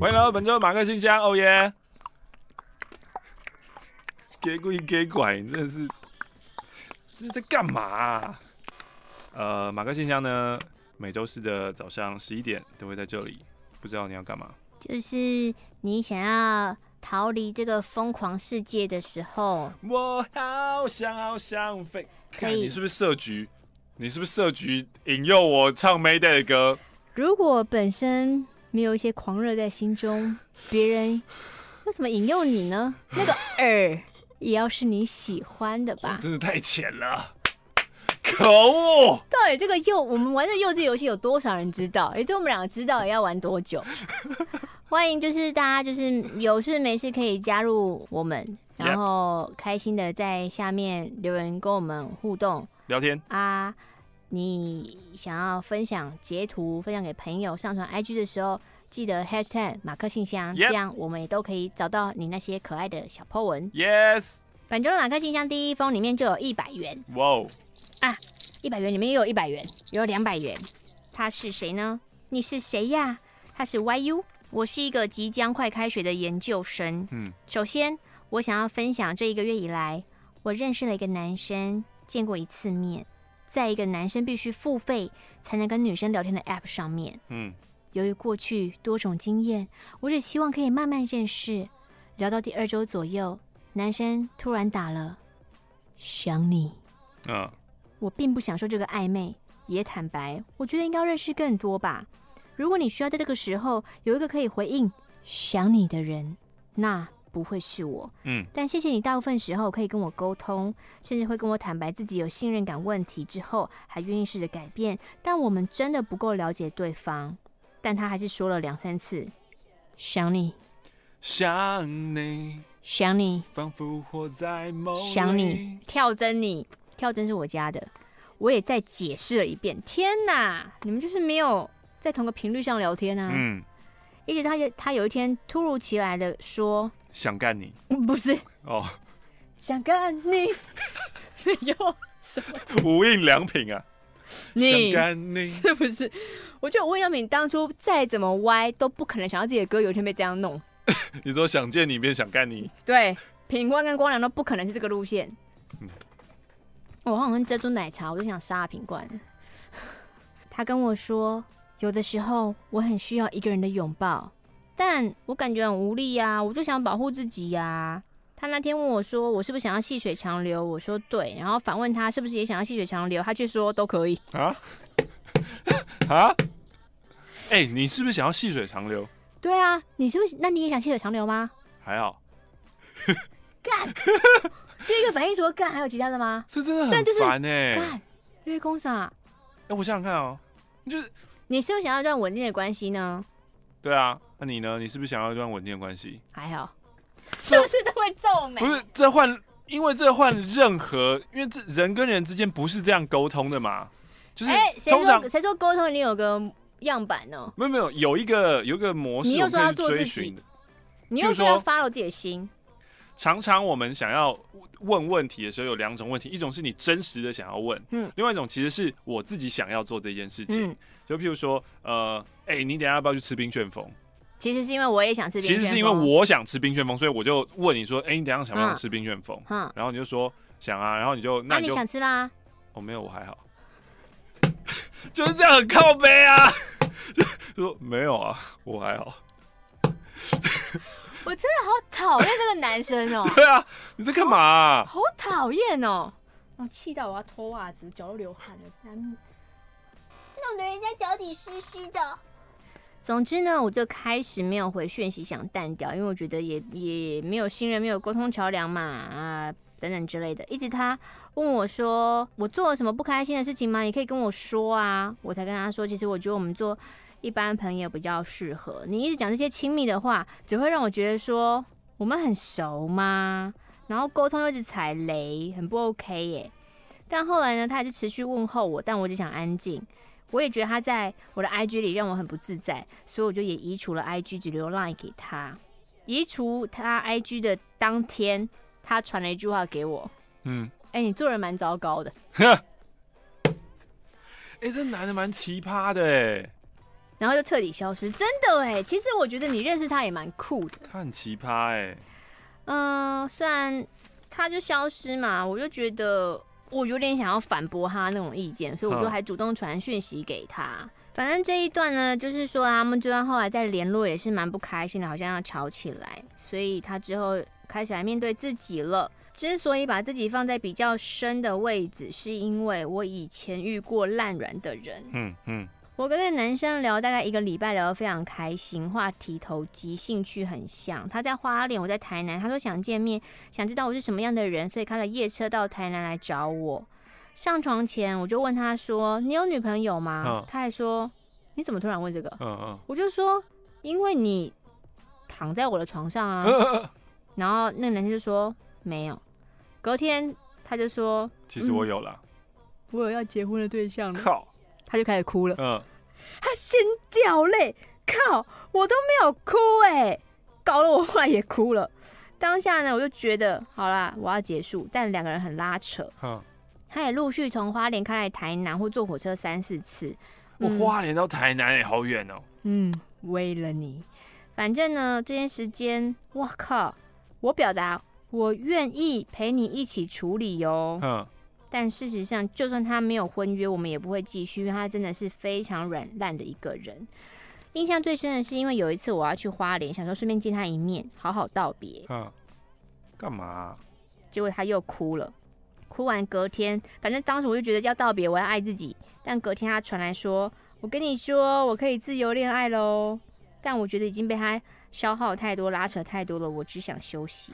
欢迎来到本周马克信箱，哦耶！给鬼给拐，你真的是这是在干嘛啊？呃，马克信箱呢，每周四的早上十一点都会在这里，不知道你要干嘛？就是你想要逃离这个疯狂世界的时候，我好想好想飞。可以，你是不是设局？你是不是设局引诱我唱 Mayday 的歌？如果本身没有一些狂热在心中，别人要怎么引诱你呢？那个耳也要是你喜欢的吧？真的太浅了。可恶！到底这个幼我们玩的幼稚游戏有多少人知道？也就我们两个知道，也要玩多久？欢迎，就是大家就是有事没事可以加入我们，然后开心的在下面留言跟我们互动聊天啊。你想要分享截图分享给朋友上传 IG 的时候，记得 Hashtag 马克信箱.这样我们也都可以找到你那些可爱的小 po 文。Yes，本周的马克信箱第一封里面就有一百元。哇哦！啊，一百元里面又有一百元，有两百元。他是谁呢？你是谁呀？他是 YU。我是一个即将快开学的研究生。嗯，首先我想要分享这一个月以来，我认识了一个男生，见过一次面，在一个男生必须付费才能跟女生聊天的 App 上面。嗯，由于过去多种经验，我只希望可以慢慢认识。聊到第二周左右，男生突然打了“想你”。嗯。我并不享受这个暧昧，也坦白，我觉得应该要认识更多吧。如果你需要在这个时候有一个可以回应想你的人，那不会是我。嗯，但谢谢你大部分时候可以跟我沟通，甚至会跟我坦白自己有信任感问题之后，还愿意试着改变。但我们真的不够了解对方，但他还是说了两三次想你，想你，想你，仿佛活在梦里，想你，跳针你。跳针是我家的，我也再解释了一遍。天哪，你们就是没有在同个频率上聊天啊！嗯，一直他他有一天突如其来的说想干你，不是。哦，想干你，没有什么。无印良品啊，你。想干你。是不是？我觉得无印良品当初再怎么歪都不可能想到自己的歌有一天被这样弄。你说想见你便想干你，对，品冠跟光良都不可能是这个路线。嗯。我好像喝珍珠奶茶，我就想杀品冠。他跟我说，有的时候我很需要一个人的拥抱，但我感觉很无力呀，我就想保护自己呀。他那天问我说，我是不是想要细水长流？我说对，然后反问他是不是也想要细水长流，他却说都可以。啊？啊？哎，你是不是想要细水长流？对啊，你是不是？那你也想细水长流吗？还好。干。第一个反应除了干，还有其他的吗？这真的很烦呢、欸。干，因为公啥？哎，我想想看哦，就是你是不是想要一段稳定的关系呢？对啊，那你呢？你是不是想要一段稳定的关系？还好，是不是都会皱眉？不是，这换，因为这换任何，因为这人跟人之间不是这样沟通的嘛。就是，哎，谁说谁说沟通一定有个样板呢？没有没有，有一个有一个模式，你又说要做自己，你又说要 follow 自己的心。常常我们想要问问题的时候，有两种问题，一种是你真实的想要问，嗯，另外一种其实是我自己想要做这件事情，嗯，就譬如说，呃，哎，欸，你等下要不要去吃冰旋风？其实是因为我也想吃冰旋风，其实是因为我想吃冰旋风，所以我就问你说，哎，欸，你等下想不想吃冰旋风？嗯，然后你就说想啊，然后你就那你，啊，你想吃吗？哦，没有，我还好，就是这样很靠背啊，就说没有啊，我还好。我真的好讨厌这个男生哦、喔！对啊，你在干嘛、啊？好讨厌哦！我气到我要脱袜子，脚都流汗了，弄得人家脚底湿湿的。总之呢，我就开始没有回讯息，想淡掉，因为我觉得也也没有信任，没有沟通桥梁嘛啊等等之类的。一直他问我说：“我做了什么不开心的事情吗？你可以跟我说啊。”我才跟他说：“其实我觉得我们做。”一般朋友比较适合。你一直讲这些亲密的话，只会让我觉得说我们很熟吗？然后沟通又一直踩雷，很不 OK 耶。但后来呢，他还是持续问候我，但我只想安静。我也觉得他在我的 IG 里让我很不自在，所以我就也移除了 IG，只留 Line 给他。移除他 IG 的当天，他传了一句话给我。嗯，哎、欸，你做人蛮糟糕的。哎，这男的蛮奇葩的哎。然后就彻底消失，真的哎。其实我觉得你认识他也蛮酷的。他很奇葩哎。嗯，虽然他就消失嘛，我就觉得我有点想要反驳他那种意见，所以我就还主动传讯息给他。反正这一段呢，就是说他们就算后来再联络也是蛮不开心的，好像要吵起来。所以他之后开始来面对自己了。之所以把自己放在比较深的位置，是因为我以前遇过烂软的人。嗯嗯。我跟那个男生聊大概一个礼拜，聊得非常开心，话题投机，兴趣很像。他在花莲，我在台南。他说想见面，想知道我是什么样的人，所以开了夜车到台南来找我。上床前，我就问他说：“你有女朋友吗？”嗯、他还说：“你怎么突然问这个？”嗯嗯、我就说：“因为你躺在我的床上啊。嗯”然后那个男生就说：“没有。”隔天他就说：“其实我有了、嗯，我有要结婚的对象了。”靠！他就开始哭了。嗯，他先掉泪，靠！我都没有哭哎，搞得我后来也哭了。当下呢，我就觉得好啦，我要结束，但两个人很拉扯。嗯。他也陆续从花莲开来台南，或坐火车三四次。我花莲到台南也好远哦。嗯，为了你，反正呢，这件时间，我靠，我表达我愿意陪你一起处理哟。嗯。但事实上，就算他没有婚约，我们也不会继续，因为他真的是非常软烂的一个人。印象最深的是，因为有一次我要去花莲，想说顺便见他一面，好好道别。嗯。干嘛？结果他又哭了。哭完隔天，反正当时我就觉得要道别，我要爱自己。但隔天他传来说：“我跟你说，我可以自由恋爱喽。”但我觉得已经被他消耗太多，拉扯太多了，我只想休息。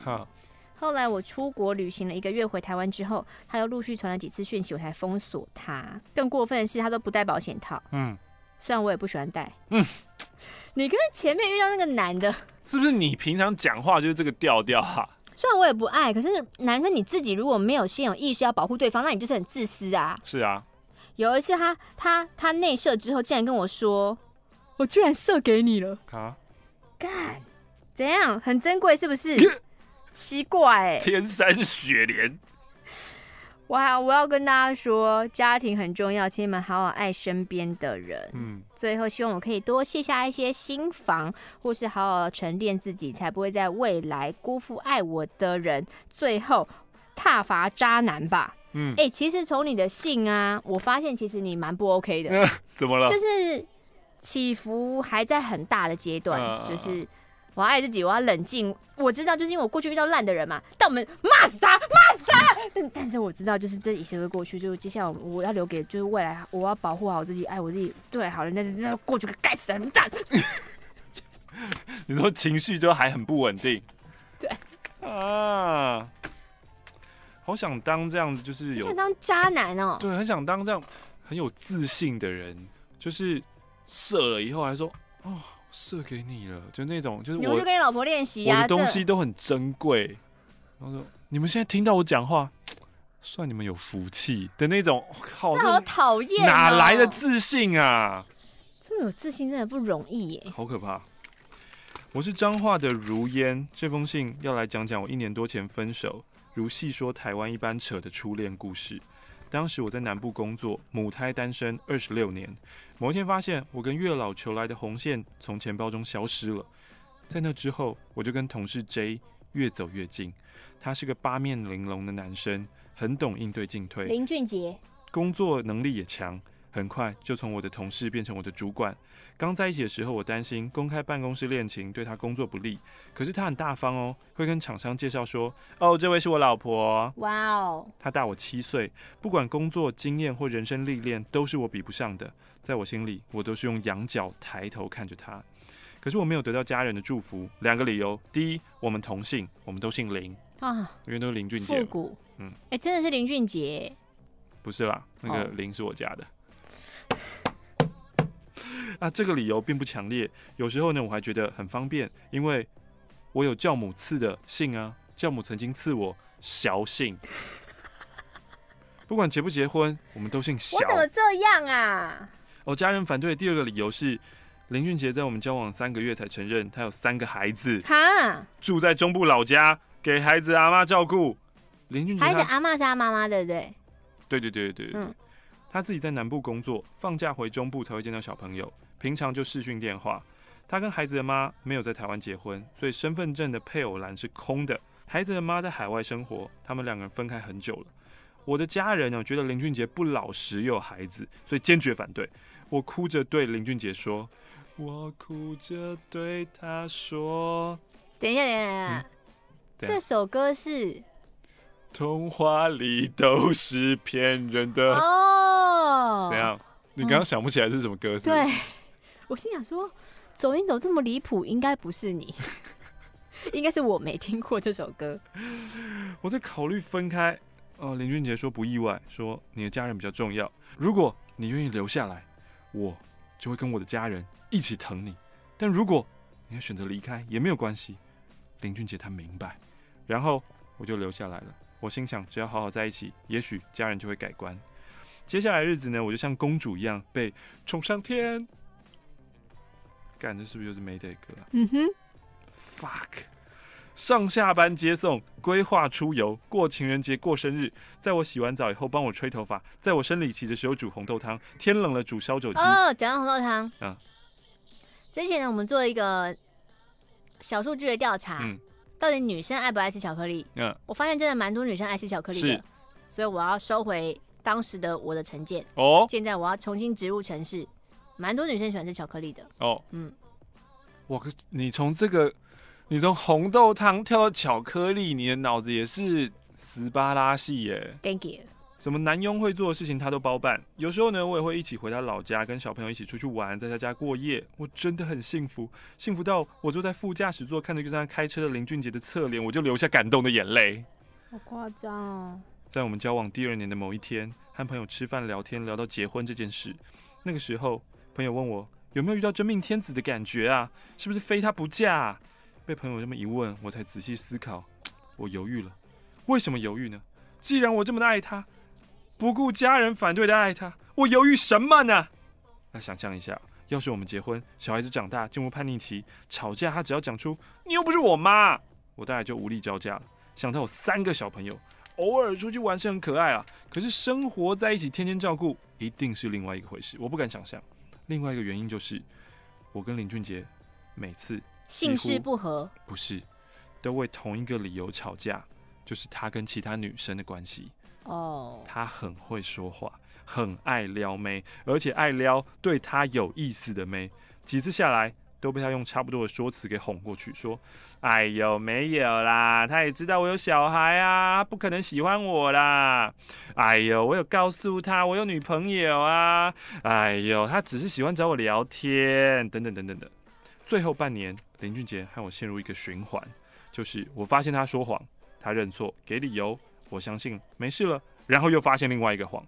哈后来我出国旅行了一个月，回台湾之后，他又陆续传了几次讯息，我才封锁他。更过分的是，他都不戴保险套。嗯，虽然我也不喜欢戴。嗯，你跟前面遇到那个男的，是不是你平常讲话就是这个调调哈？虽然我也不爱，可是男生你自己如果没有先有意识要保护对方，那你就是很自私啊。是啊。有一次他他他内射之后，竟然跟我说：“我居然射给你了。”啊？干？怎样？很珍贵是不是？奇怪、欸。天山雪莲。我还我要跟大家说，家庭很重要，请你们好好爱身边的人。嗯，最后希望我可以多卸下一些心防，或是好好沉淀自己，才不会在未来辜负爱我的人，最后踏伐渣男吧。嗯，哎、欸，其实从你的信啊，我发现其实你蛮不 OK 的。怎么了？就是起伏还在很大的阶段，呃、就是。我要爱自己，我要冷静。我知道，就是因为我过去遇到烂的人嘛，但我们骂死他，骂死他。但但是我知道，就是这一切会过去。就是接下来我要留给，就是未来，我要保护好自己，爱我自己，对好了。但是那个过去个该死人蛋。你说情绪就还很不稳定。对啊，好想当这样子，就是有想当渣男哦。对，很想当这样很有自信的人，就是射了以后还说哦。射给你了，就那种，就是我就跟你老婆练习啊，我的东西都很珍贵。然后说，你们现在听到我讲话，算你们有福气的那种。靠，好讨厌，哪来的自信啊？这么有自信真的不容易耶，好可怕。我是彰化的如烟，这封信要来讲讲我一年多前分手，如戏说台湾一般扯的初恋故事。当时我在南部工作，母胎单身二十六年。某一天发现，我跟月老求来的红线从钱包中消失了。在那之后，我就跟同事 J 越走越近。他是个八面玲珑的男生，很懂应对进退。林俊杰，工作能力也强。很快就从我的同事变成我的主管。刚在一起的时候，我担心公开办公室恋情对他工作不利。可是他很大方哦，会跟厂商介绍说：“哦，这位是我老婆。”哇哦！他大我七岁，不管工作经验或人生历练，都是我比不上的。在我心里，我都是用仰角抬头看着他。可是我没有得到家人的祝福，两个理由：第一，我们同姓，我们都姓林啊，因为都是林俊杰。复古，嗯，哎、欸，真的是林俊杰？不是啦，那个林是我家的。啊，这个理由并不强烈。有时候呢，我还觉得很方便，因为我有教母赐的姓啊。教母曾经赐我小姓，不管结不结婚，我们都姓小。我怎么这样啊？我、哦、家人反对的第二个理由是，林俊杰在我们交往三个月才承认他有三个孩子，哈，住在中部老家，给孩子阿妈照顾。林俊杰，孩子阿妈是他妈妈，对不对？对对对对对。嗯他自己在南部工作，放假回中部才会见到小朋友，平常就视讯电话。他跟孩子的妈没有在台湾结婚，所以身份证的配偶栏是空的。孩子的妈在海外生活，他们两个人分开很久了。我的家人呢，觉得林俊杰不老实又有孩子，所以坚决反对。我哭着对林俊杰说：“我哭着对他说。”等一下，等一下，这首歌是童话里都是骗人的哦。怎样？你刚刚想不起来是什么歌？是？对，我心想说，走音走这么离谱，应该不是你，应该是我没听过这首歌。我在考虑分开。哦，林俊杰说不意外，说你的家人比较重要。如果你愿意留下来，我就会跟我的家人一起疼你。但如果你要选择离开，也没有关系。林俊杰他明白，然后我就留下来了。我心想，只要好好在一起，也许家人就会改观。接下来日子呢，我就像公主一样被宠上天。干，这是不是就是 Mayday 歌啊？嗯哼，fuck。上下班接送，规划出游，过情人节，过生日。在我洗完澡以后，帮我吹头发。在我生理期的时候煮红豆汤。天冷了煮烧酒鸡。哦，讲到红豆汤。嗯。之前呢，我们做一个小数据的调查，嗯，到底女生爱不爱吃巧克力？嗯，我发现真的蛮多女生爱吃巧克力的，所以我要收回当时的我的成见。哦。现在我要重新植入程式，蛮多女生喜欢吃巧克力的。哦。嗯。我，你从这个。你从红豆汤跳到巧克力，你的脑子也是斯巴拉系耶。Thank you。什么男佣会做的事情他都包办。有时候呢，我也会一起回他老家，跟小朋友一起出去玩，在他家过夜。我真的很幸福，幸福到我坐在副驾驶座，看着就在开车的林俊杰的侧脸，我就流下感动的眼泪。好夸张哦！在我们交往第二年的某一天，和朋友吃饭聊天，聊到结婚这件事。那个时候，朋友问我有没有遇到真命天子的感觉啊？是不是非他不嫁？被朋友这么一问，我才仔细思考，我犹豫了。为什么犹豫呢？既然我这么的爱他，不顾家人反对的爱他，我犹豫什么呢？那想象一下，要是我们结婚，小孩子长大进入叛逆期，吵架，他只要讲出“你又不是我妈”，我大概就无力招架了。想到我三个小朋友，偶尔出去玩是很可爱啊，可是生活在一起，天天照顾，一定是另外一个回事。我不敢想象。另外一个原因就是，我跟林俊杰每次。姓氏不合，不是，都为同一个理由吵架，就是他跟其他女生的关系。哦，oh. 他很会说话，很爱撩妹，而且爱撩对他有意思的妹。几次下来，都被他用差不多的说辞给哄过去，说：“哎呦，没有啦，他也知道我有小孩啊，不可能喜欢我啦。哎呦，我有告诉他我有女朋友啊。哎呦，他只是喜欢找我聊天，等等等等的。最后半年。”林俊杰和我陷入一个循环，就是我发现他说谎，他认错，给理由，我相信没事了，然后又发现另外一个谎。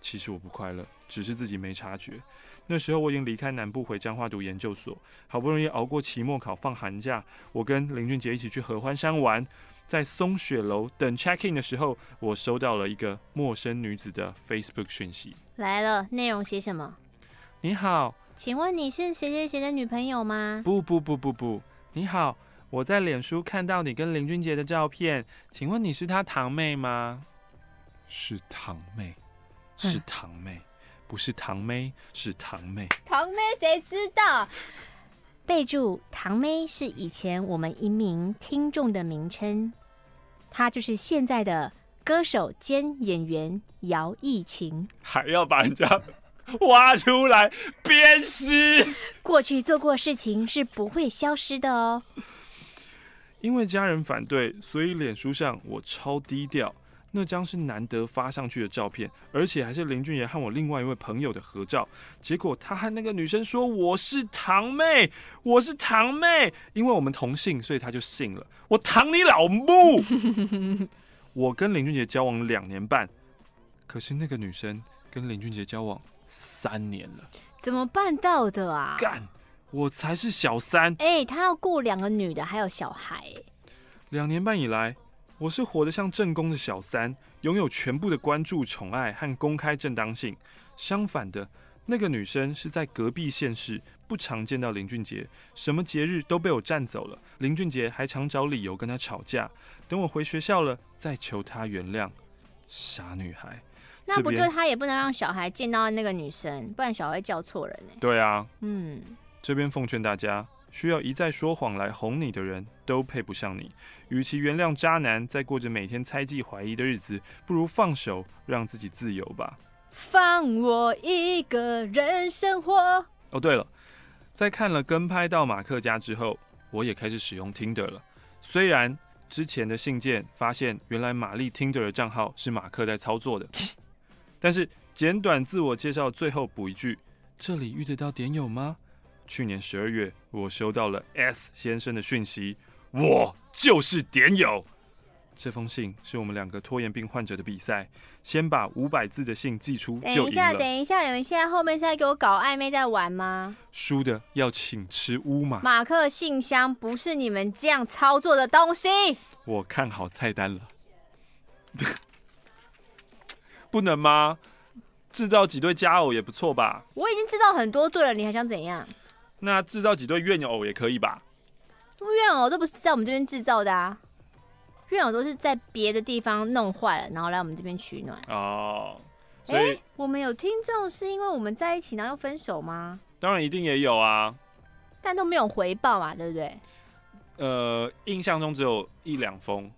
其实我不快乐，只是自己没察觉。那时候我已经离开南部回彰化读研究所，好不容易熬过期末考，放寒假，我跟林俊杰一起去合欢山玩，在松雪楼等 check in 的时候，我收到了一个陌生女子的 Facebook 讯息。来了，内容写什么？你好。请问你是谁谁谁的女朋友吗？不不不不不，你好，我在脸书看到你跟林俊杰的照片，请问你是他堂妹吗？是堂妹，是堂妹，嗯、不是堂妹，是堂妹。堂妹谁知道？备注：堂妹是以前我们一名听众的名称，她就是现在的歌手兼演员姚艺琴，还要把人家。挖出来鞭尸。过去做过事情是不会消失的哦。因为家人反对，所以脸书上我超低调。那张是难得发上去的照片，而且还是林俊杰和我另外一位朋友的合照。结果他和那个女生说我是堂妹，我是堂妹，因为我们同姓，所以他就信了。我堂你老母！我跟林俊杰交往两年半，可是那个女生跟林俊杰交往。三年了，怎么办到的啊？干，我才是小三。哎、欸，他要顾两个女的，还有小孩。两年半以来，我是活得像正宫的小三，拥有全部的关注、宠爱和公开正当性。相反的，那个女生是在隔壁县市，不常见到林俊杰，什么节日都被我占走了。林俊杰还常找理由跟她吵架，等我回学校了，再求她原谅。傻女孩。那不就他也不能让小孩见到那个女生，不然小孩会叫错人呢。对啊，嗯，这边奉劝大家，需要一再说谎来哄你的人都配不上你。与其原谅渣男，再过着每天猜忌怀疑的日子，不如放手，让自己自由吧。放我一个人生活。哦，对了，在看了跟拍到马克家之后，我也开始使用 Tinder 了。虽然之前的信件发现，原来玛丽 Tinder 的账号是马克在操作的，但是简短自我介绍最后补一句：这里遇得到点友吗？去年十二月，我收到了 S 先生的讯息，我就是点友。这封信是我们两个拖延病患者的比赛，先把五百字的信寄出就赢了。等一下，等一下，你们现在后面是在给我搞暧昧，在玩吗？输的要请吃乌马。马克信箱不是你们这样操作的东西。我看好菜单了，不能吗？制造几对佳偶也不错吧？我已经制造很多对了，你还想怎样？那制造几对怨偶也可以吧？怨偶都不是在我们这边制造的啊。怨偶都是在别的地方弄坏了，然后来我们这边取暖哦。所以、欸、我们有听众是因为我们在一起然后又分手吗？当然一定也有啊，但都没有回报嘛，对不对？呃，印象中只有一两封，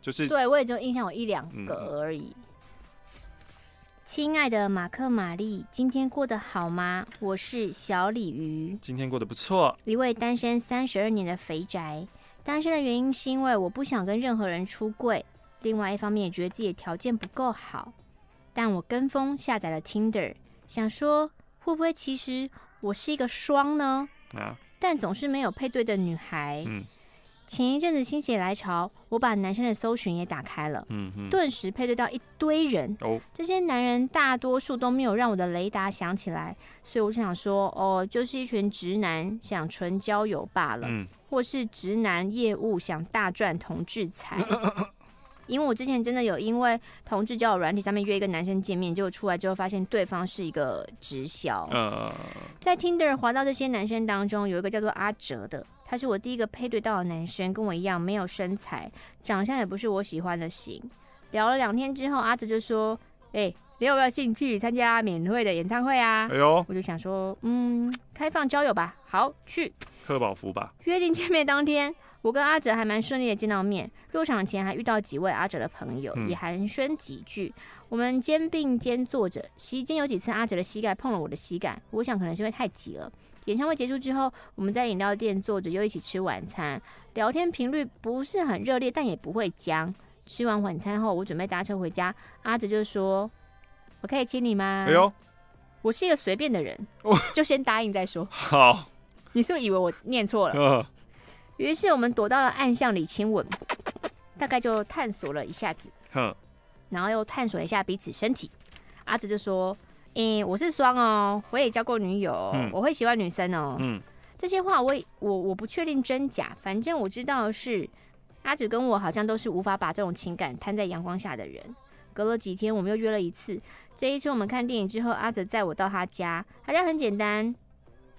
就是对，我也只有印象有一两个而已。亲、嗯、爱的马克玛丽，今天过得好吗？我是小鲤鱼，今天过得不错，一位单身三十二年的肥宅。单身的原因是因为我不想跟任何人出柜，另外一方面也觉得自己的条件不够好。但我跟风下载了 Tinder，想说会不会其实我是一个双呢？啊！但总是没有配对的女孩。嗯。前一阵子心血来潮，我把男生的搜寻也打开了，顿时配对到一堆人。哦。这些男人大多数都没有让我的雷达响起来，所以我想说，哦，就是一群直男想纯交友罢了。嗯。或是直男业务想大赚同志财，因为我之前真的有因为同志交友软体上面约一个男生见面，结果出来之后发现对方是一个直销。在 Tinder 滑到这些男生当中，有一个叫做阿哲的，他是我第一个配对到的男生，跟我一样没有身材，长相也不是我喜欢的型。聊了两天之后，阿哲就说：“哎、欸，你有没有兴趣参加免费的演唱会啊？”哎呦，我就想说，嗯，开放交友吧，好，去。贺宝福吧。约定见面当天，我跟阿哲还蛮顺利的见到面。入场前还遇到几位阿哲的朋友，嗯、也寒暄几句。我们肩并肩坐着，席间有几次阿哲的膝盖碰了我的膝盖，我想可能是因为太挤了。演唱会结束之后，我们在饮料店坐着，又一起吃晚餐，聊天频率不是很热烈，但也不会僵。吃完晚餐后，我准备搭车回家，阿哲就说：“我可以亲你吗？”哎呦，我是一个随便的人，就先答应再说。好。你是不是以为我念错了？于是我们躲到了暗巷里亲吻，大概就探索了一下子，然后又探索了一下彼此身体。阿哲就说：“嗯，我是双哦，我也交过女友，我会喜欢女生哦。”这些话我我我不确定真假，反正我知道的是阿哲跟我好像都是无法把这种情感摊在阳光下的人。隔了几天，我们又约了一次。这一次我们看电影之后，阿泽载我到他家，他家很简单。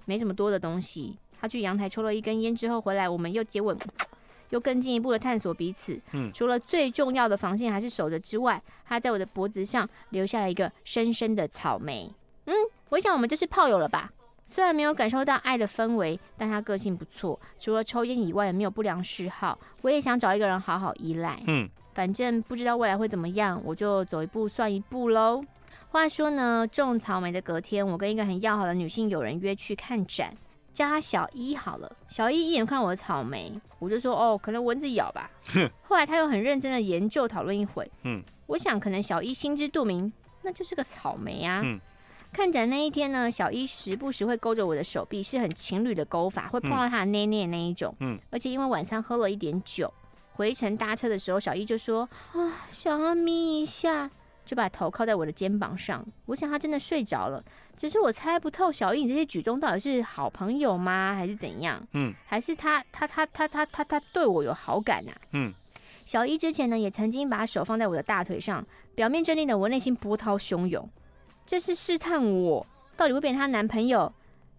没什么多的东西。他去阳台抽了一根烟之后回来，我们又接吻，又更进一步的探索彼此。嗯，除了最重要的防线还是守着之外，他在我的脖子上留下了一个深深的草莓。嗯，我想我们就是炮友了吧？虽然没有感受到爱的氛围，但他个性不错，除了抽烟以外也没有不良嗜好。我也想找一个人好好依赖。嗯，反正不知道未来会怎么样，我就走一步算一步喽。话说呢，种草莓的隔天，我跟一个很要好的女性友人约去看展，叫他小一好了。小一一眼看到我的草莓，我就说哦，可能蚊子咬吧。后来他又很认真的研究讨论一回，嗯，我想可能小一心知肚明，那就是个草莓啊。嗯，看展那一天呢，小一时不时会勾着我的手臂，是很情侣的勾法，会碰到他的捏捏那一种。嗯，而且因为晚餐喝了一点酒，回程搭车的时候，小一就说啊，想要眯一下。就把头靠在我的肩膀上，我想他真的睡着了。只是我猜不透小一这些举动到底是好朋友吗，还是怎样？嗯，还是他他他他他他他对我有好感啊？嗯，小一之前呢，也曾经把手放在我的大腿上，表面镇定的我内心波涛汹涌。这是试探我到底会变成他男朋友，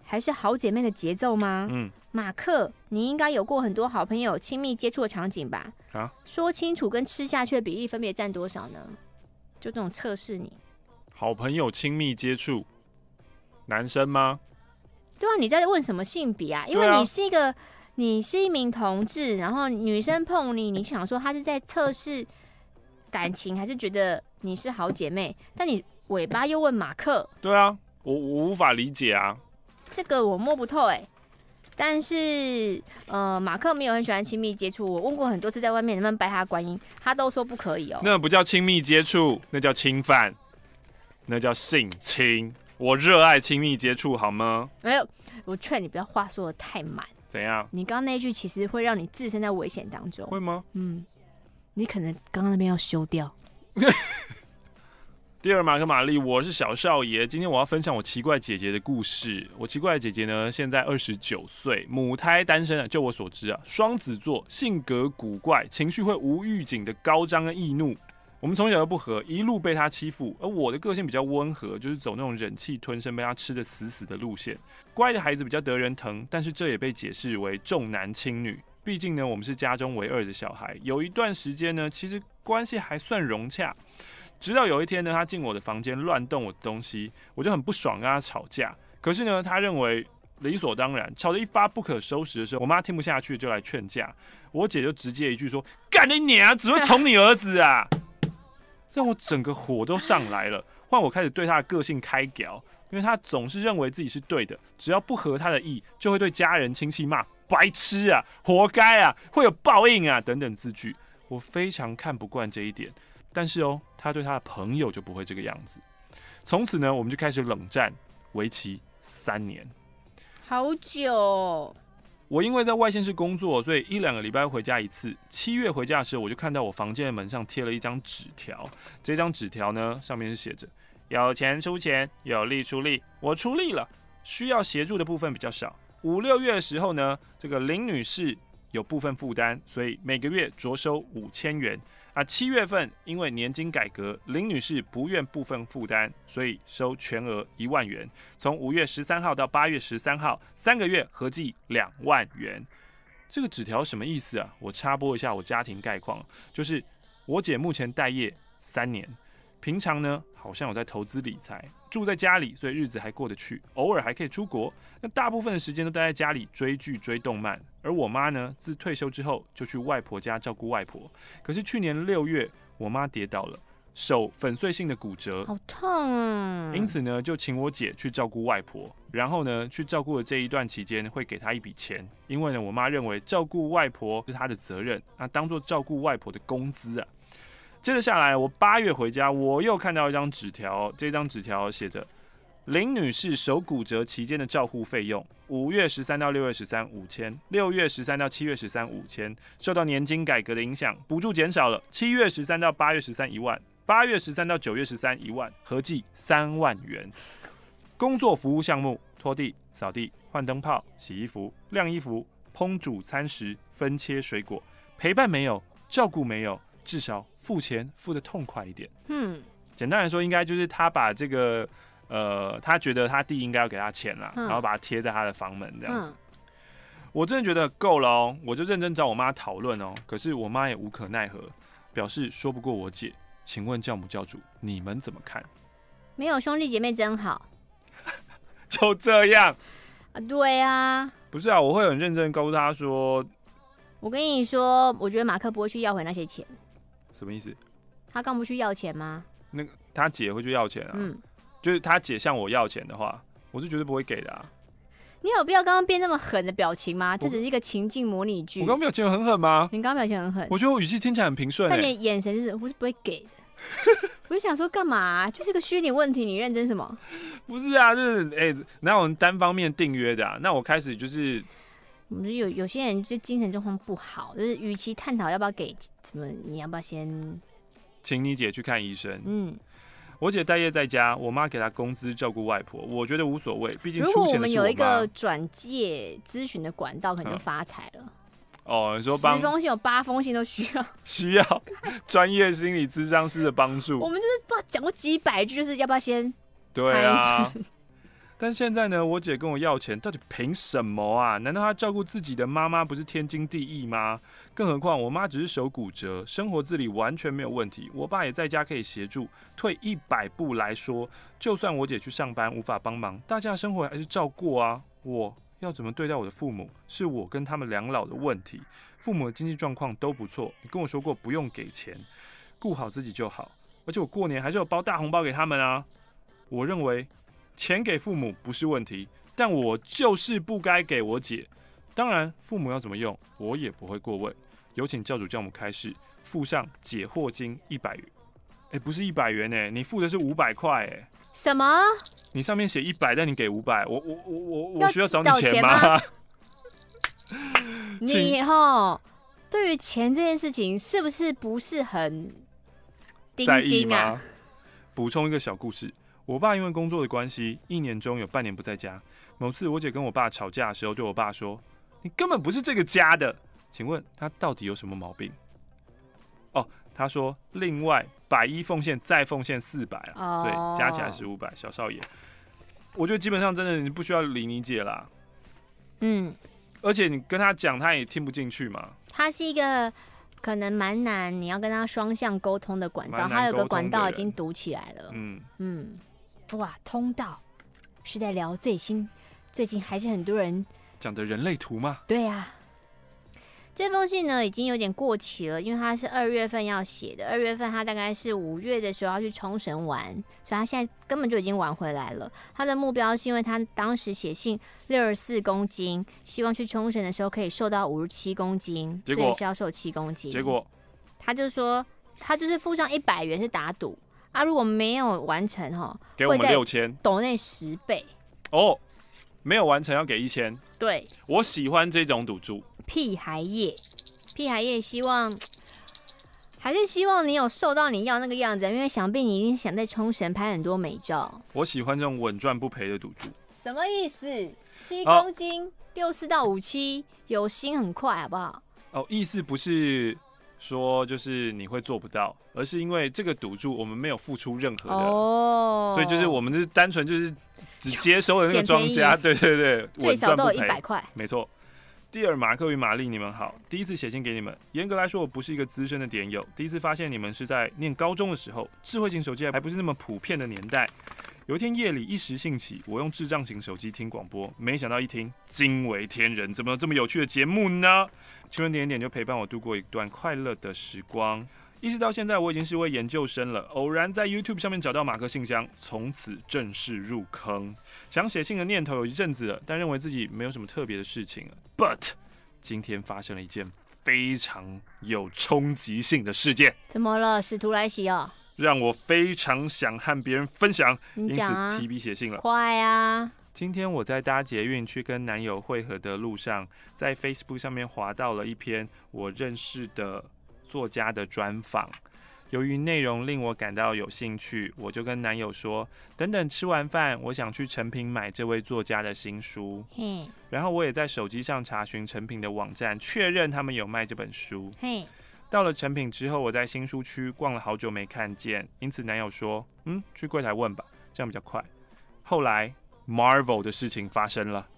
还是好姐妹的节奏吗？嗯，马克，你应该有过很多好朋友亲密接触的场景吧？啊，说清楚跟吃下去的比例分别占多少呢？就这种测试你。好朋友亲密接触，男生吗？对啊，你在问什么性别啊？因为你是一个，你是一名同志，然后女生碰你，你想说他是在测试感情，还是觉得你是好姐妹？但你尾巴又问马克，对啊，我我无法理解啊，这个我摸不透哎、欸。但是呃，马克没有很喜欢亲密接触，我问过很多次，在外面能不能拜他观音，他都说不可以哦、喔。那不叫亲密接触，那叫侵犯。那叫性侵，我热爱亲密接触，好吗？没有，我劝你不要话说的太满。怎样？你刚刚那一句其实会让你置身在危险当中。会吗？嗯，你可能刚刚那边要修掉。第二马克玛丽，我是小少爷。今天我要分享我奇怪姐姐的故事。我奇怪的姐姐呢，现在二十九岁，母胎单身啊。就我所知啊，双子座，性格古怪，情绪会无预警的高涨跟易怒。我们从小就不合，一路被她欺负。而我的个性比较温和，就是走那种忍气吞声、被她吃得死死的路线。乖的孩子比较得人疼，但是这也被解释为重男轻女。毕竟呢，我们是家中唯二的小孩。有一段时间呢，其实关系还算融洽。直到有一天呢，他进我的房间乱动我的东西，我就很不爽，跟他吵架。可是呢，他认为理所当然，吵得一发不可收拾的时候，我妈听不下去，就来劝架。我姐就直接一句说：“干你娘，只会宠你儿子啊！” 让我整个火都上来了，换我开始对他的个性开屌，因为他总是认为自己是对的，只要不合他的意，就会对家人亲戚骂白痴啊，活该啊，会有报应啊等等字句。我非常看不惯这一点，但是哦，他对他的朋友就不会这个样子。从此呢，我们就开始冷战，为期三年，好久。我因为在外县市工作，所以一两个礼拜回家一次。七月回家的时候，我就看到我房间的门上贴了一张纸条。这张纸条呢，上面是写着：有钱出钱，有力出力。我出力了，需要协助的部分比较少。五六月的时候呢，这个林女士有部分负担，所以每个月着收五千元。啊，七月份因为年金改革，林女士不愿部分负担，所以收全额一万元。从五月十三号到八月十三号，三个月合计两万元。这个纸条什么意思啊？我插播一下我家庭概况，就是我姐目前待业三年。平常呢，好像有在投资理财，住在家里，所以日子还过得去，偶尔还可以出国。那大部分的时间都待在家里追剧、追动漫。而我妈呢，自退休之后就去外婆家照顾外婆。可是去年六月，我妈跌倒了，手粉碎性的骨折，好痛啊！因此呢，就请我姐去照顾外婆。然后呢，去照顾的这一段期间，会给她一笔钱，因为呢，我妈认为照顾外婆是她的责任，那当做照顾外婆的工资啊。接着下来，我八月回家，我又看到一张纸条。这张纸条写着：林女士手骨折期间的照护费用，五月十三到六月十三五千，六月十三到七月十三五千。受到年金改革的影响，补助减少了。七月十三到八月十三一万，八月十三到九月十三一万，合计三万元。工作服务项目：拖地、扫地、换灯泡、洗衣服、晾衣服、烹煮餐食、分切水果。陪伴没有，照顾没有。至少付钱付的痛快一点。嗯，简单来说，应该就是他把这个，呃，他觉得他弟应该要给他钱了，嗯、然后把它贴在他的房门这样子。嗯、我真的觉得够了哦，我就认真找我妈讨论哦。可是我妈也无可奈何，表示说不过我姐。请问教母教主，你们怎么看？没有兄弟姐妹真好。就这样啊？对啊。不是啊，我会很认真告诉他说。我跟你说，我觉得马克不会去要回那些钱。什么意思？他刚不去要钱吗？那个他姐会去要钱啊。嗯，就是他姐向我要钱的话，我是绝对不会给的啊。你有必要刚刚变那么狠的表情吗？这只是一个情境模拟剧。我刚刚表情很狠吗？你刚刚表情很狠。我觉得我语气听起来很平顺。但你眼神就是我是不会给的。我就想说干嘛啊？就是个虚拟问题，你认真什么？不是啊，就是哎，哪有人单方面订约的啊？那我开始就是。我们有有些人就精神状况不好，就是与其探讨要不要给什么，你要不要先请你姐去看医生？嗯，我姐待业在家，我妈给她工资照顾外婆，我觉得无所谓，毕竟。如果我们有一个转介咨询的管道，可能就发财了。哦，你说十封信有八封信都需要 需要专业心理咨商师的帮助。我们就是不知道讲过几百句，就是要不要先对啊。但现在呢，我姐跟我要钱，到底凭什么啊？难道她照顾自己的妈妈不是天经地义吗？更何况我妈只是手骨折，生活自理完全没有问题。我爸也在家可以协助。退一百步来说，就算我姐去上班无法帮忙，大家的生活还是照过啊。我要怎么对待我的父母，是我跟他们两老的问题。父母的经济状况都不错，你跟我说过不用给钱，顾好自己就好。而且我过年还是有包大红包给他们啊。我认为。钱给父母不是问题，但我就是不该给我姐。当然，父母要怎么用，我也不会过问。有请教主教母开示，付上解惑金一百元。哎，不是一百元哎，你付的是五百块哎。什么？你上面写一百，但你给五百，我我我我我需要找你钱吗？你以后对于钱这件事情是不是不是很盯紧啊？补充一个小故事。我爸因为工作的关系，一年中有半年不在家。某次我姐跟我爸吵架的时候，对我爸说：“你根本不是这个家的。”请问他到底有什么毛病？哦，他说：“另外百一奉献再奉献四百啊，所以加起来是五百。”小少爷，我觉得基本上真的你不需要理你姐啦。嗯，而且你跟他讲，他也听不进去嘛。他是一个。可能蛮难，你要跟他双向沟通的管道，他有个管道已经堵起来了。嗯嗯，哇，通道是在聊最新，最近还是很多人讲的人类图吗？对呀、啊。这封信呢，已经有点过期了，因为他是二月份要写的。二月份他大概是五月的时候要去冲绳玩，所以他现在根本就已经玩回来了。他的目标是因为他当时写信六十四公斤，希望去冲绳的时候可以瘦到五十七公斤，所以是要瘦七公斤。结果他就说，他就是付上一百元是打赌啊，如果没有完成哈，给我们六千，抖内十倍哦，没有完成要给一千。对，我喜欢这种赌注。屁孩叶，屁孩叶，希望还是希望你有瘦到你要那个样子，因为想必你一定想在冲绳拍很多美照。我喜欢这种稳赚不赔的赌注。什么意思？七公斤，六四到五七，有心很快，好不好？哦，意思不是说就是你会做不到，而是因为这个赌注我们没有付出任何的，哦，所以就是我们就是单纯就是只接收了那个庄家，对对对，最少都有一百块，没错。第二，马克与玛丽，你们好。第一次写信给你们，严格来说，我不是一个资深的点友。第一次发现你们是在念高中的时候，智慧型手机还不是那么普遍的年代。有一天夜里一时兴起，我用智障型手机听广播，没想到一听惊为天人，怎么有这么有趣的节目呢？请问点点就陪伴我度过一段快乐的时光。一直到现在，我已经是位研究生了。偶然在 YouTube 上面找到马克信箱，从此正式入坑。想写信的念头有一阵子了，但认为自己没有什么特别的事情。But 今天发生了一件非常有冲击性的事件。怎么了？使徒来袭哦，让我非常想和别人分享，因此提笔写信了。快啊！今天我在搭捷运去跟男友会合的路上，在 Facebook 上面滑到了一篇我认识的作家的专访。由于内容令我感到有兴趣，我就跟男友说：“等等吃完饭，我想去诚品买这位作家的新书。”嘿，然后我也在手机上查询诚品的网站，确认他们有卖这本书。嘿，到了诚品之后，我在新书区逛了好久没看见，因此男友说：“嗯，去柜台问吧，这样比较快。”后来 Marvel 的事情发生了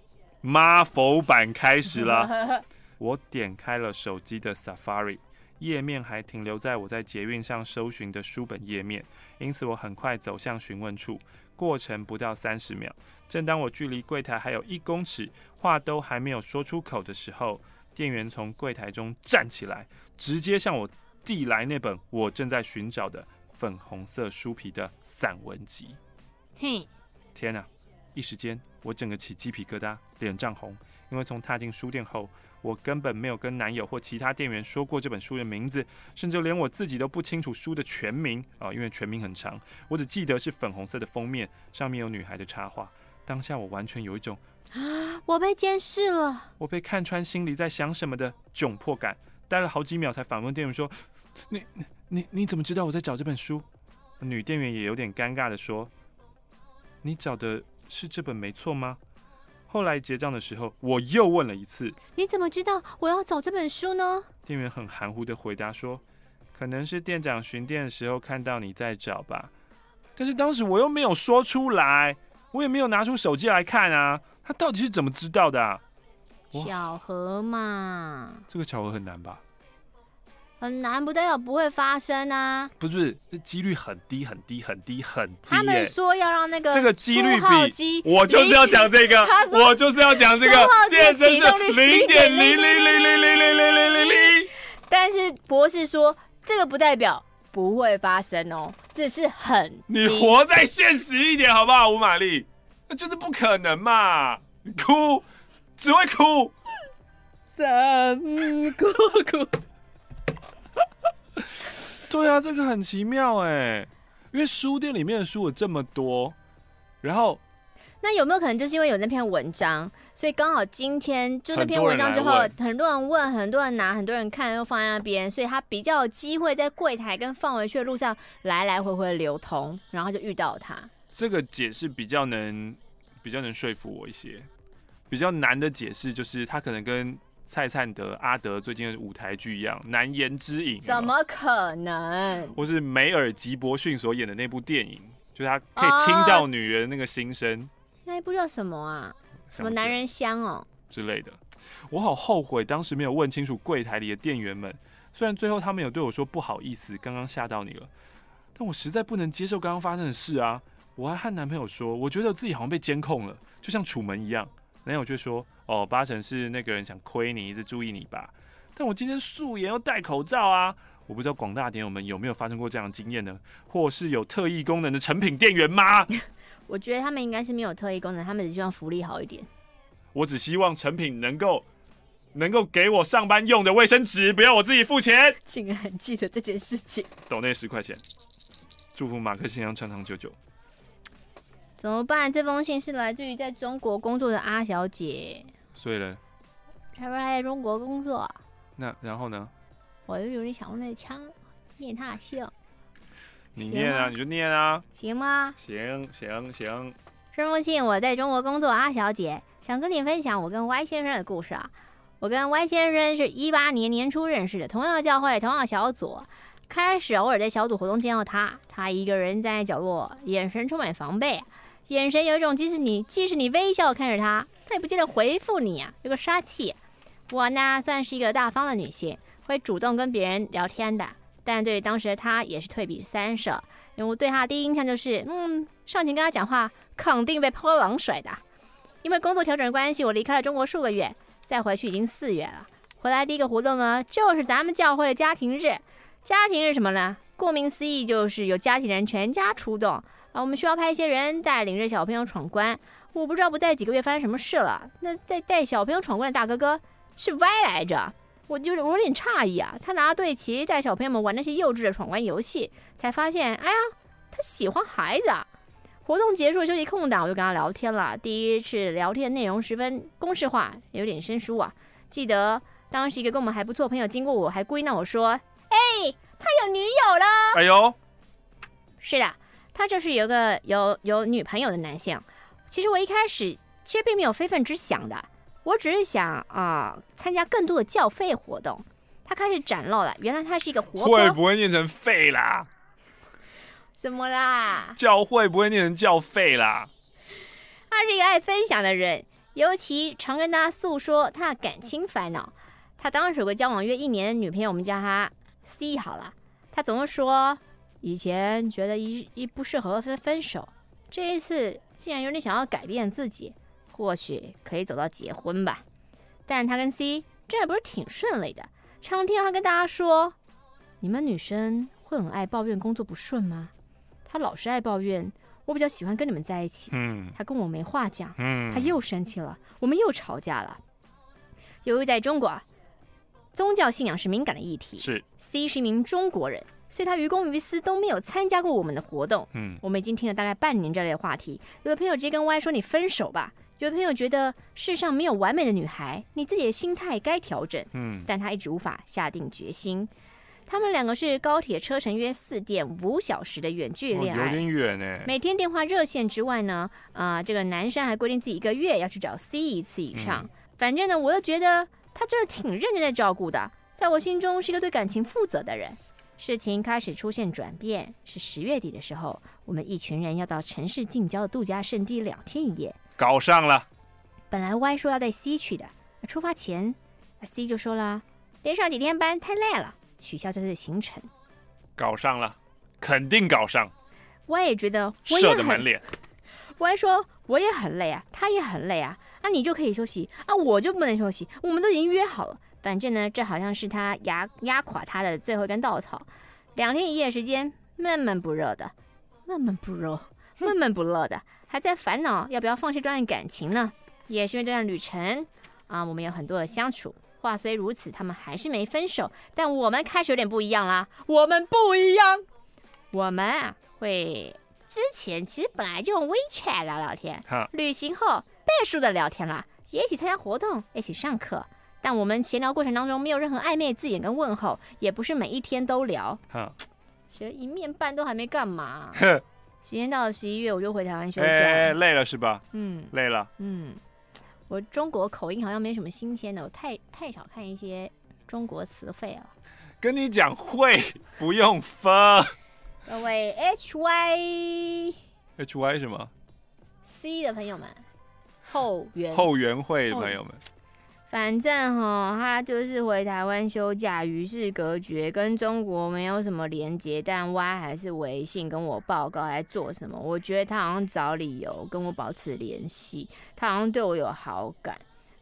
，Marvel 版开始了。我点开了手机的 Safari。页面还停留在我在捷运上搜寻的书本页面，因此我很快走向询问处，过程不到三十秒。正当我距离柜台还有一公尺，话都还没有说出口的时候，店员从柜台中站起来，直接向我递来那本我正在寻找的粉红色书皮的散文集。嘿，天哪！一时间我整个起鸡皮疙瘩，脸涨红，因为从踏进书店后。我根本没有跟男友或其他店员说过这本书的名字，甚至连我自己都不清楚书的全名啊，因为全名很长。我只记得是粉红色的封面，上面有女孩的插画。当下我完全有一种啊我被监视了，我被看穿心里在想什么的窘迫感。待了好几秒才反问店员说：“你、你、你怎么知道我在找这本书？”女店员也有点尴尬的说：“你找的是这本没错吗？”后来结账的时候，我又问了一次：“你怎么知道我要找这本书呢？”店员很含糊的回答说：“可能是店长巡店的时候看到你在找吧。”但是当时我又没有说出来。我也没有拿出手机来看啊，他到底是怎么知道的啊？巧合嘛，这个巧合很难吧？很难，不代表不会发生啊！不是，这几率很低，很低，很低，很低。他们说要让那个这个几率比，我就是要讲这个，我就是要讲这个，电真的零点零零零零零零零零零零。但是博士说，这个不代表不会发生哦，只是很。你活在现实一点好不好，吴玛丽？那就是不可能嘛！你哭，只会哭。三姑姑。对啊，这个很奇妙哎，因为书店里面的书有这么多，然后那有没有可能就是因为有那篇文章，所以刚好今天就那篇文章之后，很多人问，很多人拿，很多人看，又放在那边，所以他比较有机会在柜台跟放回去的路上来来回回流通，然后就遇到他。这个解释比较能比较能说服我一些，比较难的解释就是他可能跟。蔡灿德、阿德最近的舞台剧一样，《难言之隐》怎么可能？或是梅尔吉伯逊所演的那部电影，就是他可以听到女人那个心声。哦，那一部叫什么啊？什么男人香哦之类的。我好后悔当时没有问清楚柜台里的店员们。虽然最后他们有对我说不好意思，刚刚吓到你了，但我实在不能接受刚刚发生的事啊！我还和男朋友说，我觉得我自己好像被监控了，就像楚门一样。男友就说：“哦，八成是那个人想亏你，一直注意你吧。但我今天素颜又戴口罩啊，我不知道广大点友们有没有发生过这样的经验呢？或是有特异功能的成品店员吗？我觉得他们应该是没有特异功能，他们只希望福利好一点。我只希望成品能够能够给我上班用的卫生纸，不要我自己付钱。竟然还记得这件事情，抖那十块钱，祝福马克信箱长长久久。”怎么办？这封信是来自于在中国工作的阿小姐。所以呢？她说她在中国工作。那然后呢？我就有点想用那枪念她的姓。你念啊，你就念啊。行吗？行行行。这封信我在中国工作，阿小姐想跟你分享我跟 Y 先生的故事啊。我跟 Y 先生是一八年年初认识的，同样的教会，同样的小组。开始偶尔在小组活动见到他，他一个人在角落，眼神充满防备。眼神有一种，即使你即使你微笑看着他，他也不见得回复你啊，有个杀气。我呢，算是一个大方的女性，会主动跟别人聊天的。但对当时的他，也是退避三舍，因为我对他的第一印象就是，嗯，上前跟他讲话，肯定被泼冷水的。因为工作调整关系，我离开了中国数个月，再回去已经四月了。回来第一个活动呢，就是咱们教会的家庭日。家庭日什么呢？顾名思义，就是有家庭人全家出动。啊，我们需要派一些人带领着小朋友闯关。我不知道不带几个月发生什么事了。那在带小朋友闯关的大哥哥是歪来着，我就是我有点诧异啊。他拿对旗带小朋友们玩那些幼稚的闯关游戏，才发现，哎呀，他喜欢孩子。啊活动结束休息空档，我就跟他聊天了。第一次聊天内容十分公式化，有点生疏啊。记得当时一个跟我们还不错朋友经过我，还故意闹我说：“哎，他有女友了。”哎呦，是的。他就是有个有有女朋友的男性。其实我一开始其实并没有非分之想的，我只是想啊、呃、参加更多的教费活动。他开始展露了，原来他是一个活会不会念成废啦？怎么啦？教会不会念成教废啦？他是一个爱分享的人，尤其常跟大家诉说他的感情烦恼。他当时有个交往约一年的女朋友，我们叫他 C 好了。他总是说。以前觉得一一不适合分分手，这一次竟然有点想要改变自己，或许可以走到结婚吧。但他跟 C 这也不是挺顺利的，常听他跟大家说：“你们女生会很爱抱怨工作不顺吗？”他老是爱抱怨，我比较喜欢跟你们在一起。嗯，他跟我没话讲。嗯，他又生气了，我们又吵架了。由于在中国，宗教信仰是敏感的议题，是 C 是一名中国人。所以他于公于私都没有参加过我们的活动。嗯，我们已经听了大概半年这类的话题。有的朋友直接跟 Y 说：“你分手吧。”有的朋友觉得世上没有完美的女孩，你自己的心态该调整。嗯，但他一直无法下定决心。他们两个是高铁车程约四点五小时的远距恋爱，有点远呢。每天电话热线之外呢，啊、呃，这个男生还规定自己一个月要去找 C 一次以上。嗯、反正呢，我都觉得他真的挺认真在照顾的，在我心中是一个对感情负责的人。事情开始出现转变，是十月底的时候，我们一群人要到城市近郊的度假胜地两天一夜，搞上了。本来 Y 说要带 C 去的，出发前，C 就说了，连上几天班太累了，取消这次的行程。搞上了，肯定搞上。Y 也觉得射的满脸。Y 说我也很累啊，他也很累啊，那、啊、你就可以休息啊，我就不能休息，我们都已经约好了。反正呢，这好像是他压压垮他的最后一根稻草。两天一夜时间，闷闷不乐的，闷闷不乐，闷闷不乐的，还在烦恼要不要放弃这段感情呢。也是因为这段旅程啊，我们有很多的相处。话虽如此，他们还是没分手。但我们开始有点不一样啦。我们不一样，我们啊会之前其实本来就用 WeChat 聊聊天，哈旅行后倍数的聊天啦，也一起参加活动，一起上课。但我们闲聊过程当中没有任何暧昧字眼跟问候，也不是每一天都聊。哈，其实一面半都还没干嘛。呵，时间到了十一月，我就回台湾休假。欸，累了是吧？嗯，累了。嗯，我中国口音好像没什么新鲜的，我太太少看一些中国词汇了。跟你讲会不用分。各位 H Y H Y 什么？C 的朋友们，后援后援会的朋友们。反正哈，他就是回台湾休假，与世隔绝，跟中国没有什么连接。但 Y 还是微信跟我报告在做什么。我觉得他好像找理由跟我保持联系，他好像对我有好感。